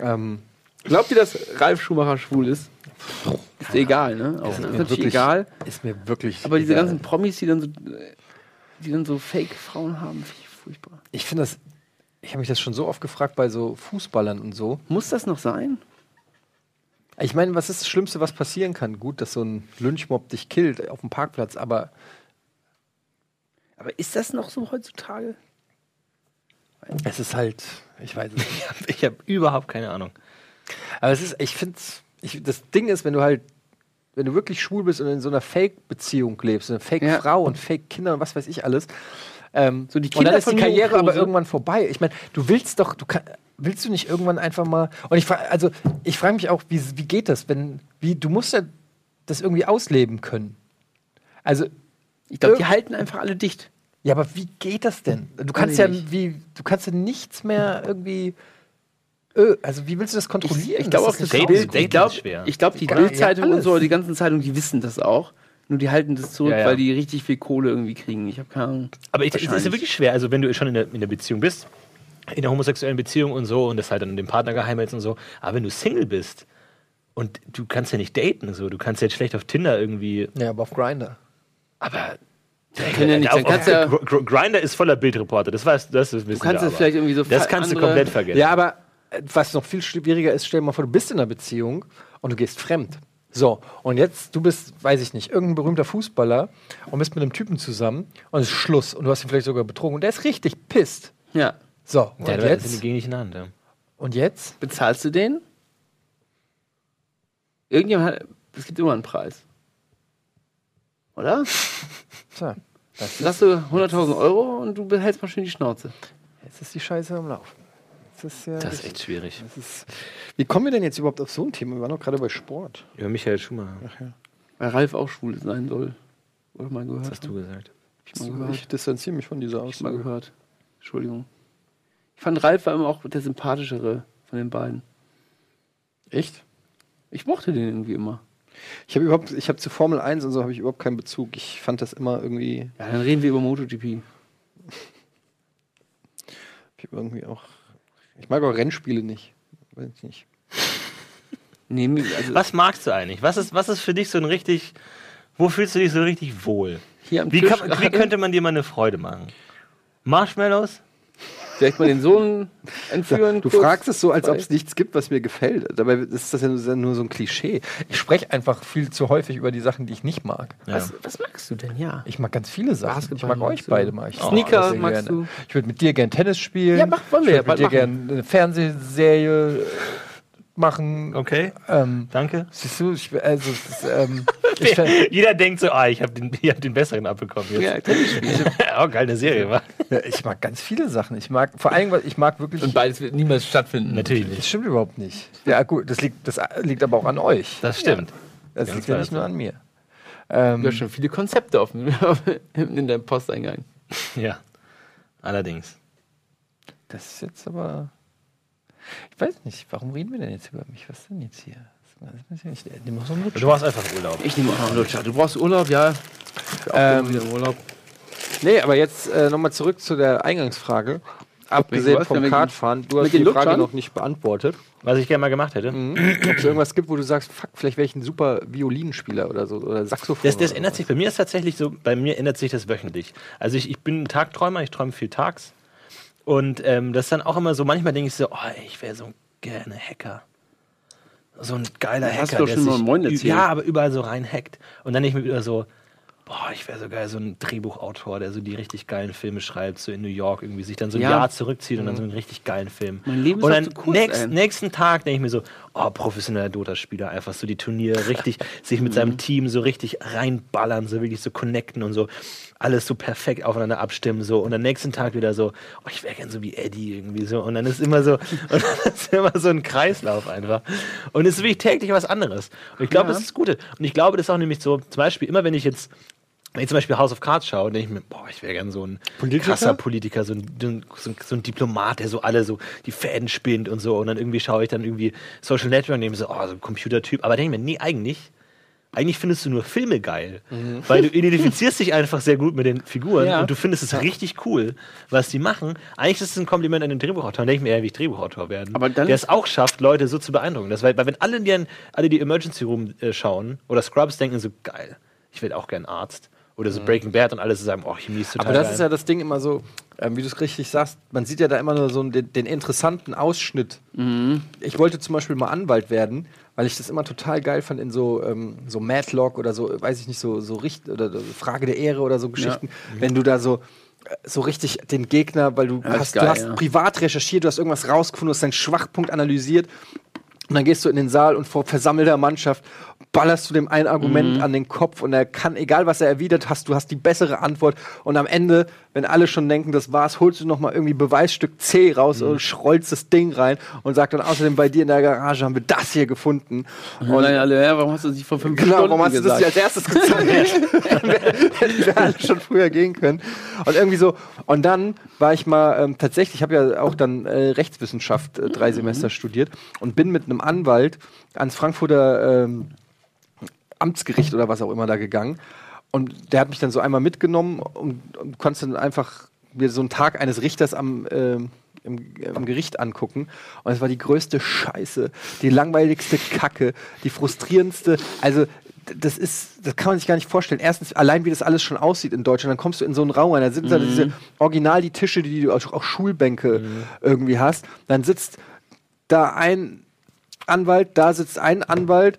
Ähm, Glaubt ihr, dass Ralf Schumacher schwul ist? Ist egal, ne? Auch, ist natürlich wirklich- egal. ist mir wirklich. Aber diese egal. ganzen Promis, die dann so, die dann so Fake-Frauen haben, finde ich furchtbar. Ich finde das. Ich habe mich das schon so oft gefragt bei so Fußballern und so. Muss das noch sein? Ich meine, was ist das Schlimmste, was passieren kann? Gut, dass so ein Lynchmob dich killt auf dem Parkplatz, aber Aber ist das noch so heutzutage? es ist halt, ich weiß es nicht. Ich habe überhaupt keine Ahnung. Aber es ist, ich finde, ich, das Ding ist, wenn du halt, wenn du wirklich schwul bist und in so einer Fake-Beziehung lebst, eine Fake-Frau und Fake-Kinder und was weiß ich alles, ähm, So die und Kinder dann ist die Karriere aber irgendwann vorbei. Ich meine, du willst doch, du kann, willst du nicht irgendwann einfach mal, und ich frage, also ich frage mich auch, wie, wie geht das, wenn, wie, du musst ja das irgendwie ausleben können. Also, Ich glaube, die halten einfach alle dicht. ja, aber wie geht das denn? Du kannst ja, wie, du kannst ja nichts mehr irgendwie, also wie willst du das kontrollieren? Ich glaube auch, das Bild, ich glaube, ist schwer. ich glaube, die Bildzeitung ja, und so, die ganzen Zeitungen, die wissen das auch. Nur die halten das zurück, Ja, ja. weil die richtig viel Kohle irgendwie kriegen. Ich habe keine Ahnung. Aber ich, es ist ja wirklich schwer. Also, wenn du schon in der, in der Beziehung bist, in der homosexuellen Beziehung und so, und das halt dann dem Partner geheim hältst und so, aber wenn du Single bist und du kannst ja nicht daten, so, du kannst jetzt schlecht auf Tinder irgendwie. Ja, aber auf Grinder. Aber. ja nicht- ja- Grinder ist voller Bildreporter, das weißt das wissen Du kannst wir es vielleicht irgendwie so Das kannst du andere- komplett vergessen. Ja, aber was noch viel schwieriger ist, stell dir mal vor, du bist in einer Beziehung und du gehst fremd. So, und jetzt, du bist, weiß ich nicht, irgendein berühmter Fußballer und bist mit einem Typen zusammen und es ist Schluss und du hast ihn vielleicht sogar betrogen und der ist richtig pisst. Ja. So, und die jetzt? gegen nicht in der Hand. Ja. Und jetzt? Bezahlst du den? Irgendjemand hat. Es gibt immer einen Preis. Oder? So, das, Sagst du 100.000 Euro und du behältst mal schön die Schnauze. jetzt ist die Scheiße am Laufen. Das ist ja Das ist echt schwierig. das ist, wie kommen wir denn jetzt überhaupt auf so ein Thema? Wir waren doch gerade bei Sport. Über Michael Schumacher, Weil Ralf auch schwul sein soll. Oder mal gehört. was hast du gesagt? Hab ich mal gehört. Ich distanziere mich von dieser Hab ich mal Aussage. gehört. Entschuldigung. Ich fand Ralf war immer auch der sympathischere von den beiden. Echt? Ich mochte den irgendwie immer. Ich habe überhaupt, ich habe zu Formel 1 und so habe ich überhaupt keinen Bezug. Ich fand das immer irgendwie, Ja, dann reden wir über MotoGP. ich hab irgendwie auch, ich mag auch Rennspiele nicht. Weiß ich nicht. Nee, also Was magst du eigentlich? Was ist, was ist für dich so ein richtig. Wo fühlst du dich so richtig wohl? hier am Wie, Tisch kann, wie könnte man dir mal eine Freude machen? Marshmallows? Vielleicht mal den Sohn entführen. Du kurz. fragst es so, als ob es nichts gibt, was mir gefällt. Dabei ist das ja nur, nur so ein Klischee. Ich spreche einfach viel zu häufig über die Sachen, die ich nicht mag. Was, was magst du denn, ja? Ich mag ganz viele Sachen. Basketball ich mag euch beide mag ich. Sneaker sehr magst gerne. du? Ich würde mit dir gern Tennis spielen. Ja, mach- wollen wir ich ja würd mit dir gern eine Fernsehserie machen. Okay, Ähm, danke. siehst du, ich, also, ist, ähm, ich, Jeder denkt so, ah, ich habe den, ich hab den besseren abbekommen jetzt. Ja, Tennis spielen. oh, geil, eine Serie, wa? ja, ich mag ganz viele Sachen. Ich mag vor allem, ich mag wirklich. Und beides wird niemals stattfinden. Natürlich das nicht. stimmt überhaupt nicht. Ja, gut, das liegt, das liegt aber auch an euch. Das stimmt. Das Ganz liegt ja nicht nur an mir. Ähm, Du hast schon viele Konzepte auf, in deinem Posteingang. Ja. Allerdings. Das ist jetzt aber. Ich weiß nicht, warum reden wir denn jetzt über mich? Was denn jetzt hier? Ist nicht, nimm doch so einen. Du warst einfach Urlaub. Ich nehme auch einen Lutscher. Du brauchst Urlaub, ja. Ich auch Ähm, Urlaub. Nee, aber jetzt äh, nochmal zurück zu der Eingangsfrage. abgesehen was? vom Kartfahren, du hast die Frage Lutschern? noch nicht beantwortet. Was ich gerne mal gemacht hätte. Ob es irgendwas gibt, wo du sagst, fuck, vielleicht wäre ich ein super Violinspieler oder so oder Saxophon. Das, das oder ändert sich, bei mir ist tatsächlich so, bei mir ändert sich das wöchentlich. Also ich, ich bin ein Tagträumer, ich träume viel tags. Und ähm, das ist dann auch immer so, manchmal denke ich so, oh, ich wäre so gerne Hacker. So ein geiler Hacker. hast du doch der schon mal Moin erzählt. Ja, aber überall so rein hackt. Und dann denke ich mir wieder so, boah, ich wäre so geil, so ein Drehbuchautor, der so die richtig geilen Filme schreibt, so in New York irgendwie, sich dann so ein Ja. Jahr zurückzieht und dann so einen richtig geilen Film. Mein Leben ist und dann kurz, nächst, nächsten Tag denke ich mir so, oh, professioneller Dota-Spieler, einfach so die Turniere richtig, sich mit Mhm. seinem Team so richtig reinballern, so wirklich so connecten und so alles so perfekt aufeinander abstimmen so und am nächsten Tag wieder so, oh, ich wäre gern so wie Eddie irgendwie so und dann ist immer so, und dann ist immer so ein Kreislauf einfach und es ist wirklich täglich was anderes und ich glaube, Ja. das ist das Gute und ich glaube, das ist auch nämlich so, zum Beispiel immer wenn ich jetzt wenn ich zum Beispiel House of Cards schaue, denke ich mir, boah, ich wäre gern so ein Politiker? krasser Politiker, so ein, so, ein, so ein Diplomat, der so alle so die Fäden spinnt und so. Und dann irgendwie schaue ich dann irgendwie Social Network und nehme so, oh, so ein Computertyp. Aber denke ich mir, nee, eigentlich, eigentlich findest du nur Filme geil. Weil du identifizierst dich einfach sehr gut mit den Figuren Ja. und du findest es richtig cool, was die machen. Eigentlich ist es ein Kompliment an den Drehbuchautor. Denke ich mir, ja, wie ich Drehbuchautor werden. Aber dann- der es auch schafft, Leute so zu beeindrucken. Das, weil, weil wenn alle die, alle die Emergency Room äh, schauen oder Scrubs denken so, geil, ich werde auch gern Arzt. Oder so Breaking Bad und alle so sagen, oh, Chemie ist total Aber das geil. ist ja das Ding immer so, ähm, wie du es richtig sagst, man sieht ja da immer nur so den, den interessanten Ausschnitt. Ich wollte zum Beispiel mal Anwalt werden, weil ich das immer total geil fand in so, ähm, so Madlock oder so, weiß ich nicht, so, so Richt oder so Frage der Ehre oder so Geschichten, wenn du da so äh, so richtig den Gegner, weil du Ja, hast, geil, du hast ja. privat recherchiert, du hast irgendwas rausgefunden, du hast deinen Schwachpunkt analysiert und dann gehst du in den Saal und vor versammelter Mannschaft ballerst du dem ein Argument Mhm. an den Kopf und er kann, egal was er erwidert hast, du hast die bessere Antwort und am Ende, wenn alle schon denken, das war's, holst du noch mal irgendwie Beweisstück C raus Mhm. und schrollst das Ding rein und sagst dann außerdem bei dir in der Garage haben wir das hier gefunden. Und dann alle, ja, warum hast du das nicht vor fünf Genau, Stunden warum hast du das nicht als erstes gezeigt? Hätten wir alle schon früher gehen können. Und irgendwie so, und dann war ich mal ähm, tatsächlich, ich habe ja auch dann äh, Rechtswissenschaft äh, drei Semester studiert und bin mit einem Anwalt ans Frankfurter ähm, Amtsgericht oder was auch immer da gegangen. Und der hat mich dann so einmal mitgenommen und, und konntest dann einfach mir so einen Tag eines Richters am ähm, im, im Gericht angucken. Und es war die größte Scheiße, die langweiligste Kacke, die frustrierendste. Also das ist, das kann man sich gar nicht vorstellen. Erstens, allein wie das alles schon aussieht in Deutschland, dann kommst du in so einen Raum rein, da sind da diese original die Tische, die du auch, auch Schulbänke irgendwie hast. Dann sitzt da ein Anwalt, da sitzt ein Anwalt,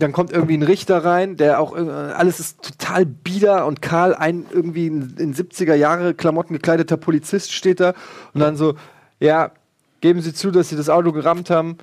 dann kommt irgendwie ein Richter rein, der auch äh, alles ist total bieder und kahl, ein irgendwie in, in 70er Jahre Klamotten gekleideter Polizist steht da und dann so, ja, geben Sie zu, dass Sie das Auto gerammt haben.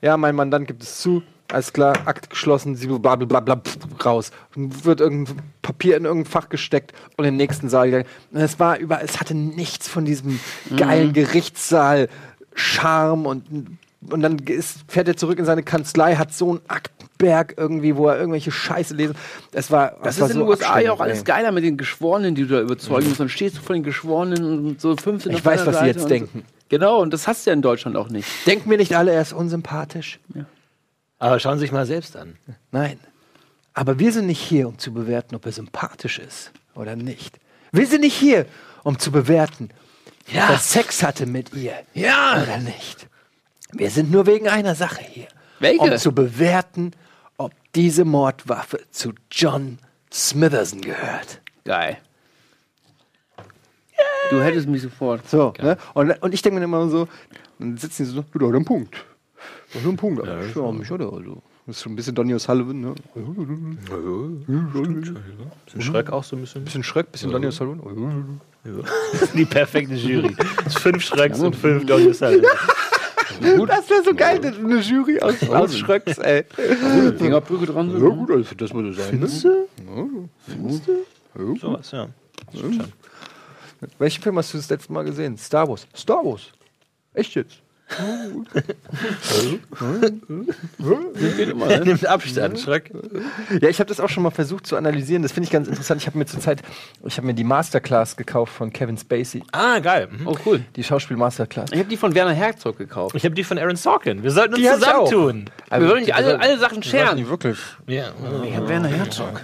Ja, mein Mandant gibt es zu. Alles klar, Akt geschlossen, sie bla bla bla bla raus. Wird irgendein Papier in irgendein Fach gesteckt und in den nächsten Saal gegangen. Und es war über, es hatte nichts von diesem geilen Gerichtssaal Charme und und dann ist, fährt er zurück in seine Kanzlei, hat so einen Aktberg irgendwie, wo er irgendwelche Scheiße lesen. Es war, Das war ist in den so USA ja auch alles geiler mit den Geschworenen, die du da überzeugen musst. Dann stehst du vor den Geschworenen und so fünf sind Ich auf weiß, was sie Seite jetzt und denken. So. Genau, und das hast du ja in Deutschland auch nicht. Denken mir nicht alle, er ist unsympathisch. Aber schauen Sie sich mal selbst an. Nein. Aber wir sind nicht hier, um zu bewerten, ob er sympathisch ist oder nicht. Wir sind nicht hier, um zu bewerten, ob er Sex hatte mit ihr Ja. oder nicht. Wir sind nur wegen einer Sache hier. Welche? Um zu bewerten, ob diese Mordwaffe zu John Smitherson gehört. Geil. Du hättest mich sofort. So, ne? und, und ich denke mir immer so, dann sitzen die so, du, da hat er einen Punkt. Da hat er einen Punkt. Ja, ja, mich hat er also. Das ist schon ein bisschen Donny O'Sullivan, ne? Bisschen Schreck auch so ein bisschen. Bisschen Schreck, bisschen Donny O'Sullivan. Die perfekte Jury. Fünf Schrecks und fünf Donny O'Sullivan. Das wäre so geil, eine Jury aus, aus Schröcks, ey. Fingerbrücke dran. Ja, gut, also das würde sein. Ne? Sowas, ja. Welchen Film hast du das letzte Mal gesehen? Star Wars. Star Wars. Echt jetzt? Er nimmt Abstand, Schreck. Ja, ich habe das auch schon mal versucht zu analysieren. Das finde ich ganz interessant. Ich habe mir zurzeit, ich habe mir die Masterclass gekauft von Kevin Spacey. Ah, geil. Mhm. Oh, cool. Die Schauspiel-Masterclass. Ich habe die von Werner Herzog gekauft. Ich habe die von Aaron Sorkin. Wir sollten uns Die zusammentun. Wir wollen die alle, alle Sachen scheren. wirklich. Ja. Ich habe Werner Herzog.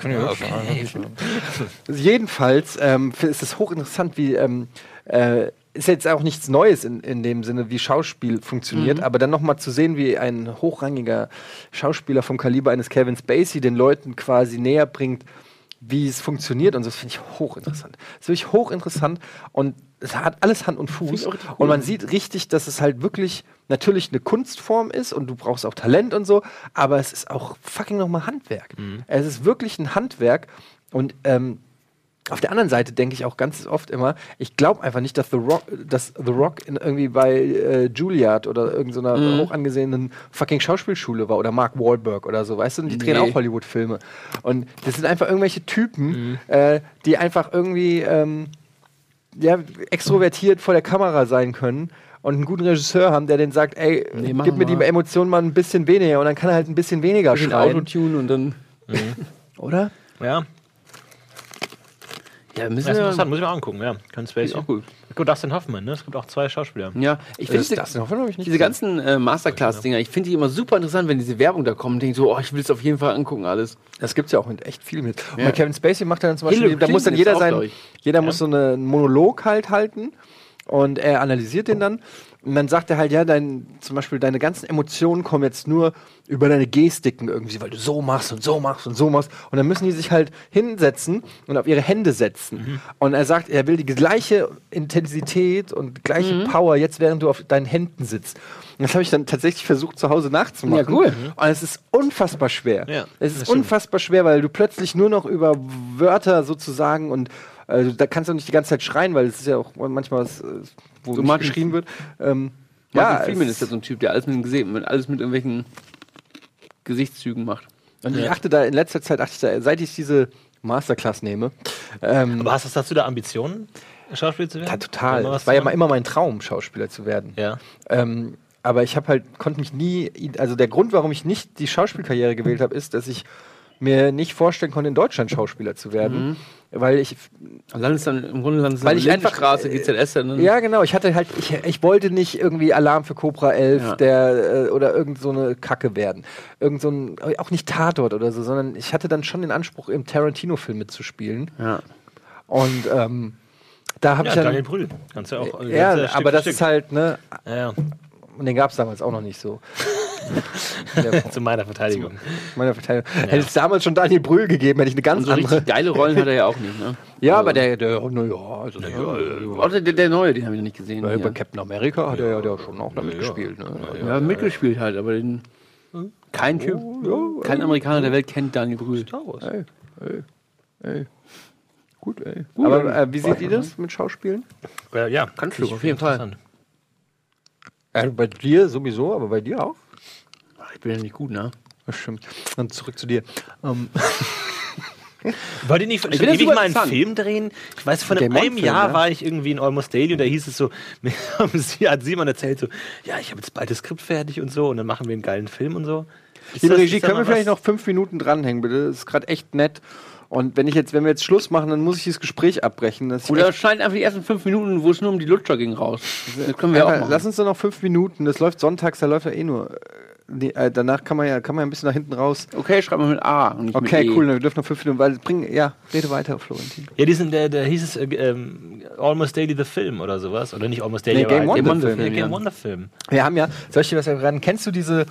Jedenfalls ähm, ist es hochinteressant, wie ähm, äh, ist jetzt auch nichts Neues in, in dem Sinne, wie Schauspiel funktioniert, aber dann nochmal zu sehen, wie ein hochrangiger Schauspieler vom Kaliber eines Kevin Spacey den Leuten quasi näher bringt, wie es funktioniert und so, das finde ich hochinteressant. Das ist wirklich hochinteressant und es hat alles Hand und Fuß. ich cool. Und man sieht richtig, dass es halt wirklich natürlich eine Kunstform ist und du brauchst auch Talent und so, aber es ist auch fucking nochmal Handwerk. Es ist wirklich ein Handwerk und ähm, auf der anderen Seite denke ich auch ganz oft immer, ich glaube einfach nicht, dass The Rock, dass The Rock in irgendwie bei äh, Juilliard oder irgendeiner Mhm. hoch angesehenen fucking Schauspielschule war oder Mark Wahlberg oder so, weißt du? Und die drehen Nee. Mhm. auch Hollywood-Filme. Und das sind einfach irgendwelche Typen, äh, die einfach irgendwie ähm, ja, extrovertiert vor der Kamera sein können und einen guten Regisseur haben, der den sagt, ey, Nee, gib mir die. Emotionen mal ein bisschen weniger und dann kann er halt ein bisschen weniger Bisschen schreien. Autotune und dann. Oder? Ja, Ja, das müssen ist wir. interessant, muss ich mal angucken, ja. Kevin Spacey. Ist auch gut. Gut, Dustin Hoffman, ne? Es gibt auch zwei Schauspieler. Ja, ich Das, finde das diese, Hoffmann hab ich nicht diese ganzen äh, Masterclass-Dinger, ich finde die immer super interessant, wenn diese Werbung da kommt und denke so, oh, ich will es auf jeden Fall angucken, alles. Das gibt's ja auch mit echt viel mit. Und Ja. bei Kevin Spacey macht er dann zum Beispiel, Hillary da muss dann jeder sein, jeder muss so eine- einen Monolog halt halten und er analysiert den dann und dann sagt er halt, ja, dein, zum Beispiel deine ganzen Emotionen kommen jetzt nur über deine Gestiken irgendwie, weil du so machst und so machst und so machst und dann müssen die sich halt hinsetzen und auf ihre Hände setzen. Und er sagt, er will die gleiche Intensität und gleiche Mhm. Power jetzt, während du auf deinen Händen sitzt. Und das habe ich dann tatsächlich versucht zu Hause nachzumachen. Ja, cool. Und es ist unfassbar schwer. Ja, es ist unfassbar schwer, weil du plötzlich nur noch über Wörter sozusagen und äh, da kannst du nicht die ganze Zeit schreien, weil es ist ja auch manchmal was, äh, wo So nicht geschrien wird. Ähm, Martin ja, Freeman ist ja so ein Typ, der alles mit dem Gesicht, mit alles mit irgendwelchen Gesichtszügen macht. und ich achte da in letzter Zeit, achte ich da, seit ich diese Masterclass nehme, ähm, Aber hast, hast du da Ambitionen, Schauspieler zu werden? ja, total. Das war ja mal immer mein Traum, Schauspieler zu werden. Ja. Ähm, aber ich habe halt, konnte mich nie, also der Grund, warum ich nicht die Schauspielkarriere gewählt habe, ist, dass ich mir nicht vorstellen konnte, in Deutschland Schauspieler zu werden. Weil ich, Landest dann im Grunde landest du Weil dann ich einfach- Lindenstraße, GZS dann. ja genau, ich hatte halt, ich, ich wollte nicht irgendwie Alarm für Cobra 11 Ja. der, äh, oder irgend so eine Kacke werden. Irgend so ein, auch nicht Tatort oder so, sondern ich hatte dann schon den Anspruch, im Tarantino-Film mitzuspielen. ja. Und ähm, da habe Ja, ich dann. Daniel Brühl. Kannst du auch. äh, ja, Stück aber das Stück. ist halt, ne, Ja, ja. Und den gab es damals auch noch nicht so. Zu meiner Verteidigung. Meine Verteidigung. Hätte es damals schon Daniel Brühl gegeben, hätte ich eine ganz Und so andere. richtig geile Rollen hat er ja auch nicht, ne? Ja, Also- aber der, der, oh, na ja, also der, Oder der, der neue, den habe ich noch nicht gesehen. ja, Ja, bei Captain America hat er ja der schon auch damit gespielt. Ne? ja, mitgespielt halt, aber den, kein Typ, kein Amerikaner der Welt kennt Daniel Brühl. Ey, ey, ey. Gut, ey. aber äh, wie seht ihr das mit Schauspielen? Ja, ja. Kannst du, auf jeden Fall. Interessant. Äh, bei dir sowieso, aber bei dir auch? Ich bin ja nicht gut, ne? Das stimmt. Dann zurück zu dir. Ähm, Wollt ihr nicht schon ewig mal einen. Film drehen? Ich weiß, Game einem One-Film, Jahr ja. war ich irgendwie in Almost Daily und da hieß es so, mir hat Simon erzählt so, ja, ich habe jetzt bald das Skript fertig und so und dann machen wir einen geilen Film und so. Liebe Regie, können wir vielleicht noch fünf Minuten dranhängen, bitte? Das ist gerade echt nett. Und wenn ich jetzt, wenn wir jetzt Schluss machen, dann muss ich dieses Gespräch abbrechen. Das Oder schneiden einfach die ersten fünf Minuten, wo es nur um die Lutscher ging, raus. Das können wir auch Einfach, machen. lass uns doch noch fünf Minuten. Das läuft sonntags, da läuft ja eh nur. Nee, äh, danach kann man ja, kann man ja ein bisschen nach hinten raus. Okay, schreib mal mit A und nicht Okay, mit E. cool, wir dürfen noch fünf Minuten, weil bring, ja, rede weiter, Florentin. Ja, diesen, der, der hieß es äh, ähm, Almost Daily the Film oder sowas. Oder nicht Almost Daily, Nee, Game aber One halt- the Ja, Film, Game ja. One the Film. Wir haben ja, soll ich dir was erraten? Kennst du diese,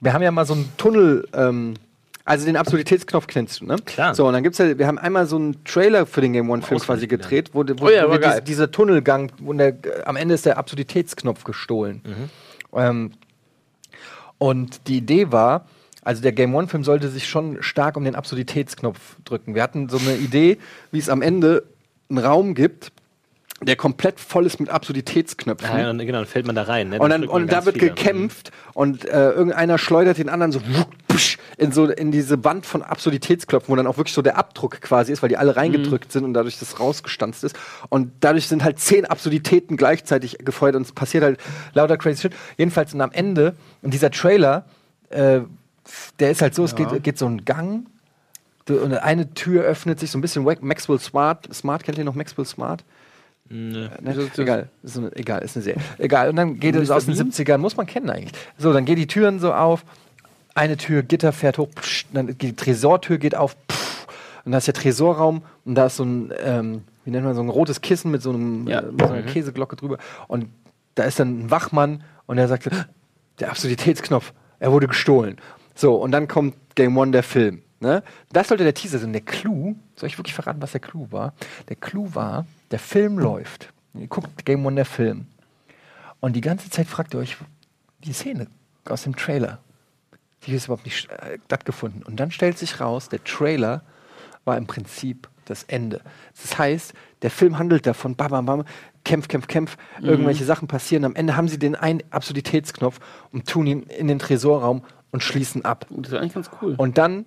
wir haben ja mal so einen Tunnel, ähm, also den Absurditätsknopf kennst du, ne? Klar. So, und dann gibt's ja, wir haben einmal so einen Trailer für den Game One-Film quasi Auswendig gedreht, wo, wo, Oh ja, wo wir diese, dieser Tunnelgang, wo der, am Ende ist der Absurditätsknopf gestohlen. Ähm, und die Idee war, also der Game One-Film sollte sich schon stark um den Absurditätsknopf drücken. Wir hatten so eine Idee, wie es am Ende einen Raum gibt, der komplett voll ist mit Absurditätsknöpfen. Ja, und, genau, dann fällt man da rein. Ne? Und, Dann und da wird viele. gekämpft und äh, irgendeiner schleudert den anderen so psch, in so in diese Wand von Absurditätsklopfen, wo dann auch wirklich so der Abdruck quasi ist, weil die alle reingedrückt sind und dadurch das rausgestanzt ist. Und dadurch sind halt zehn Absurditäten gleichzeitig gefeuert und es passiert halt lauter crazy shit. Jedenfalls und am Ende, und dieser Trailer, äh, der ist halt so, es geht, geht so ein Gang. Und eine Tür öffnet sich so ein bisschen Maxwell Smart. Smart, kennt ihr noch Maxwell Smart? Ne, egal, ist eine, egal, ist eine Serie. Egal, und dann geht es aus den 70ern, muss man kennen eigentlich. So, dann gehen die Türen so auf, eine Tür, Gitter fährt hoch, psch, dann die Tresortür geht auf, pff, Und da ist der Tresorraum und da ist so ein, ähm, wie nennt man so ein rotes Kissen mit so, einem, Ja. äh, mit so einer Käseglocke drüber. Und da ist dann ein Wachmann und der sagt, der Absurditätsknopf, er wurde gestohlen. So, und dann kommt Game One der Film. Ne? Das sollte der Teaser sein. Der Clou, soll ich wirklich verraten, was der Clou war? Der Clou war, der Film läuft. Ihr guckt Game One der Film. Und die ganze Zeit fragt ihr euch, die Szene aus dem Trailer, die ist überhaupt nicht äh, stattgefunden. Und dann stellt sich raus, der Trailer war im Prinzip das Ende. Das heißt, der Film handelt davon, bam, bam, bam, kämpf, kämpf, kämpf, irgendwelche Sachen passieren. Am Ende haben sie den einen Absurditätsknopf und tun ihn in den Tresorraum und schließen ab. Das ist eigentlich ganz cool. Und dann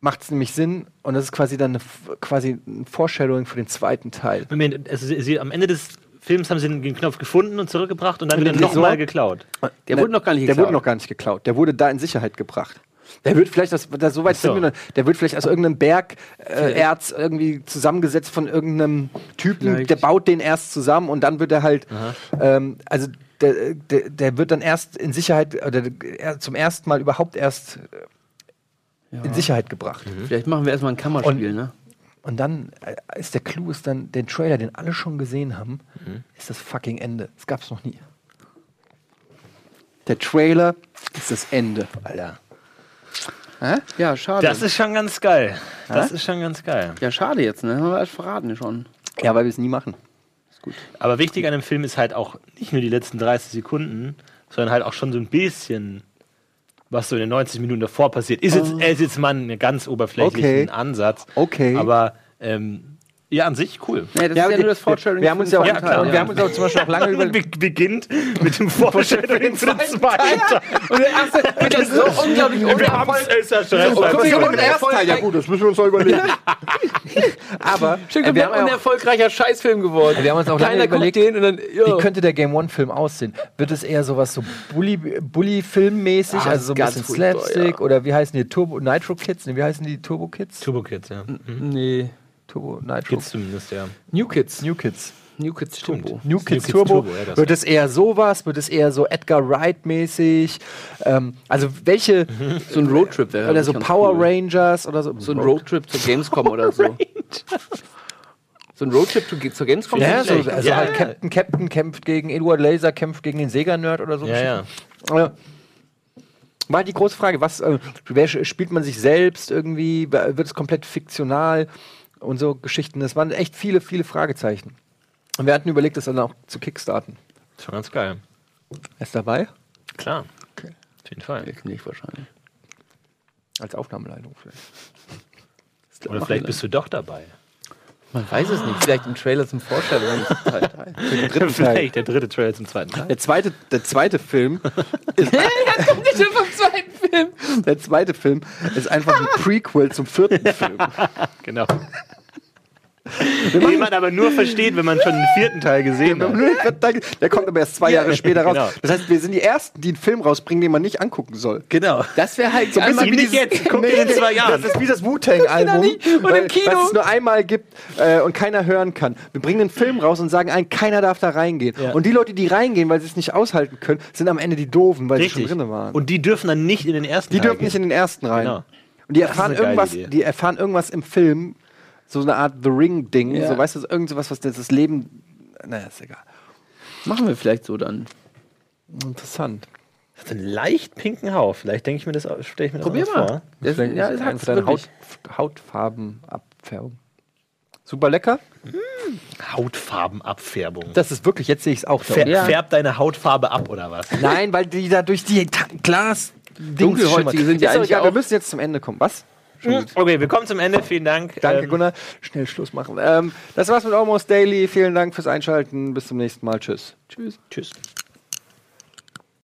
macht es nämlich Sinn und das ist quasi dann eine, quasi ein Foreshadowing für den zweiten Teil. Moment, also sie, sie, am Ende des Films haben sie den Knopf gefunden und zurückgebracht und dann Und wieder nochmal geklaut. Der wurde noch gar nicht Der geklaut. wurde noch gar nicht geklaut. Der wurde da in Sicherheit gebracht. Der wird vielleicht, das, das, so weit so. sind wir noch, der wird vielleicht aus irgendeinem Berg äh, Erz irgendwie zusammengesetzt von irgendeinem Typen, Vielleicht. der baut den erst zusammen und dann wird er halt, ähm, also der, der, der wird dann erst in Sicherheit, oder er- zum ersten Mal überhaupt erst äh, in Sicherheit gebracht. Vielleicht machen wir erstmal ein Kammerspiel, ne? Und dann äh, ist der Clou, ist dann den Trailer, den alle schon gesehen haben, Mhm. ist das fucking Ende. Das gab's noch nie. Der Trailer ist das Ende, Alter. Hä? Ja, schade. Das ist schon ganz geil. Das ist schon ganz geil. ja, schade jetzt, ne? Haben wir alles verraten schon. Ja, weil wir es nie machen. Aber wichtig an dem Film ist halt auch nicht nur die letzten 30 Sekunden, sondern halt auch schon so ein bisschen, was so in den 90 Minuten davor passiert. Ist jetzt, ist jetzt mal ein ganz oberflächlichen Okay. Ansatz. Okay. Aber ähm, ja, an sich cool. Nee, das Ja, ist ja nur das Foreshadowing. Wir haben uns ja auch, Teil, und ja. wir haben uns auch zum Beispiel auch lange über Be beginnt mit dem Vorstellung für den zweiten Teil. Und der erste wird dann so unglaublich Wir haben unerfolgreich. es, ja schon. mal, Ja, Teil, ja gut, das müssen wir uns noch überlegen. Aber Stimmt, äh, wir wir haben ein ja auch, unerfolgreicher Scheißfilm geworden. wir haben uns auch lange überlegt, guckt den und dann, ja. wie könnte der Game One Film aussehen? Wird es eher sowas so Bully, Bully-Film-mäßig, Ah, also so ein ganz bisschen Slapstick ja. oder wie heißen die Turbo Nitro Kids? Nee, wie heißen die Turbo Kids? Turbo Kids, ja. Mhm. Nee. Turbo Nitro Kids zumindest, ja. New Kids. New Kids. New Kids Turbo. New Kids, Kids Turbo. Turbo, ja, das wird es eher sowas? Wird es eher so Edgar Wright-mäßig? Ähm, also welche So ein Roadtrip wäre oder so Power cool. Rangers oder so? So ein Roadtrip zur Gamescom oder so. So ein Roadtrip zu- zur Gamescom? Ja, so, also Ja, halt ja. Captain Captain kämpft gegen Eduard Laser, kämpft gegen den Sega-Nerd oder so. Ja, ja. Ja. War die große Frage, was äh, wer, spielt man sich selbst irgendwie? Wird es komplett fiktional und so Geschichten? Das waren echt viele, viele Fragezeichen. Und wir hatten überlegt, das dann auch zu kickstarten. Schon ganz geil. Er ist dabei? Klar. Auf jeden Fall. Jetzt nicht wahrscheinlich. Als Aufnahmeleitung vielleicht. Oder vielleicht bist du doch dabei. Man weiß es nicht. Vielleicht im Trailer zum Vorstellung. Vielleicht der dritte Trailer zum zweiten Teil. Der zweite, der zweite Film, Jetzt kommt nicht vom zweiten Film. der zweite Film ist einfach ein Prequel zum vierten Film. Genau. Den man aber nur versteht, wenn man schon den vierten Teil gesehen hat. Der kommt aber erst zwei Jahre später raus. genau. Das heißt, wir sind die Ersten, die einen Film rausbringen, den man nicht angucken soll. Genau. Das wäre halt So ein bisschen wie nicht dieses- jetzt, guck dir in zwei Jahren. Das ist wie das Wu-Tang-Album, nicht. Und im weil- Kino. was es nur einmal gibt äh, und keiner hören kann. Wir bringen einen Film raus und sagen ein, keiner darf da reingehen. Ja. Und die Leute, die reingehen, weil sie es nicht aushalten können, sind am Ende die Doofen, weil Richtig. sie schon drin waren. Und die dürfen dann nicht in den ersten die Teil dürfen nicht in den ersten rein. Genau. Und die erfahren irgendwas, Idee. die erfahren irgendwas im Film, so eine Art The Ring-Ding, Ja. so weißt du, irgend sowas, was das das Leben. Naja, ist egal. Machen wir vielleicht so dann. Interessant. Das hat einen leicht pinken Hauch. Vielleicht denke ich mir das, auch- stelle ich mir das Probier auch mal. vor. Das, Vielleicht ja, ist das einfach deine Haut. Hautfarbenabfärbung. Super lecker. Hautfarbenabfärbung. Das ist wirklich, jetzt sehe ich es auch. Fär. Ja. Färbt deine Hautfarbe ab oder was? Nein, weil die da durch die Glas. Dunkelhäutige sind ja eigentlich egal, Wir müssen jetzt zum Ende kommen. Was? Okay, wir kommen zum Ende. Vielen Dank. Danke, Ähm, Gunnar. Schnell Schluss machen. Ähm, das war's mit Almost Daily. Vielen Dank fürs Einschalten. Bis zum nächsten Mal. Tschüss. Tschüss. Tschüss.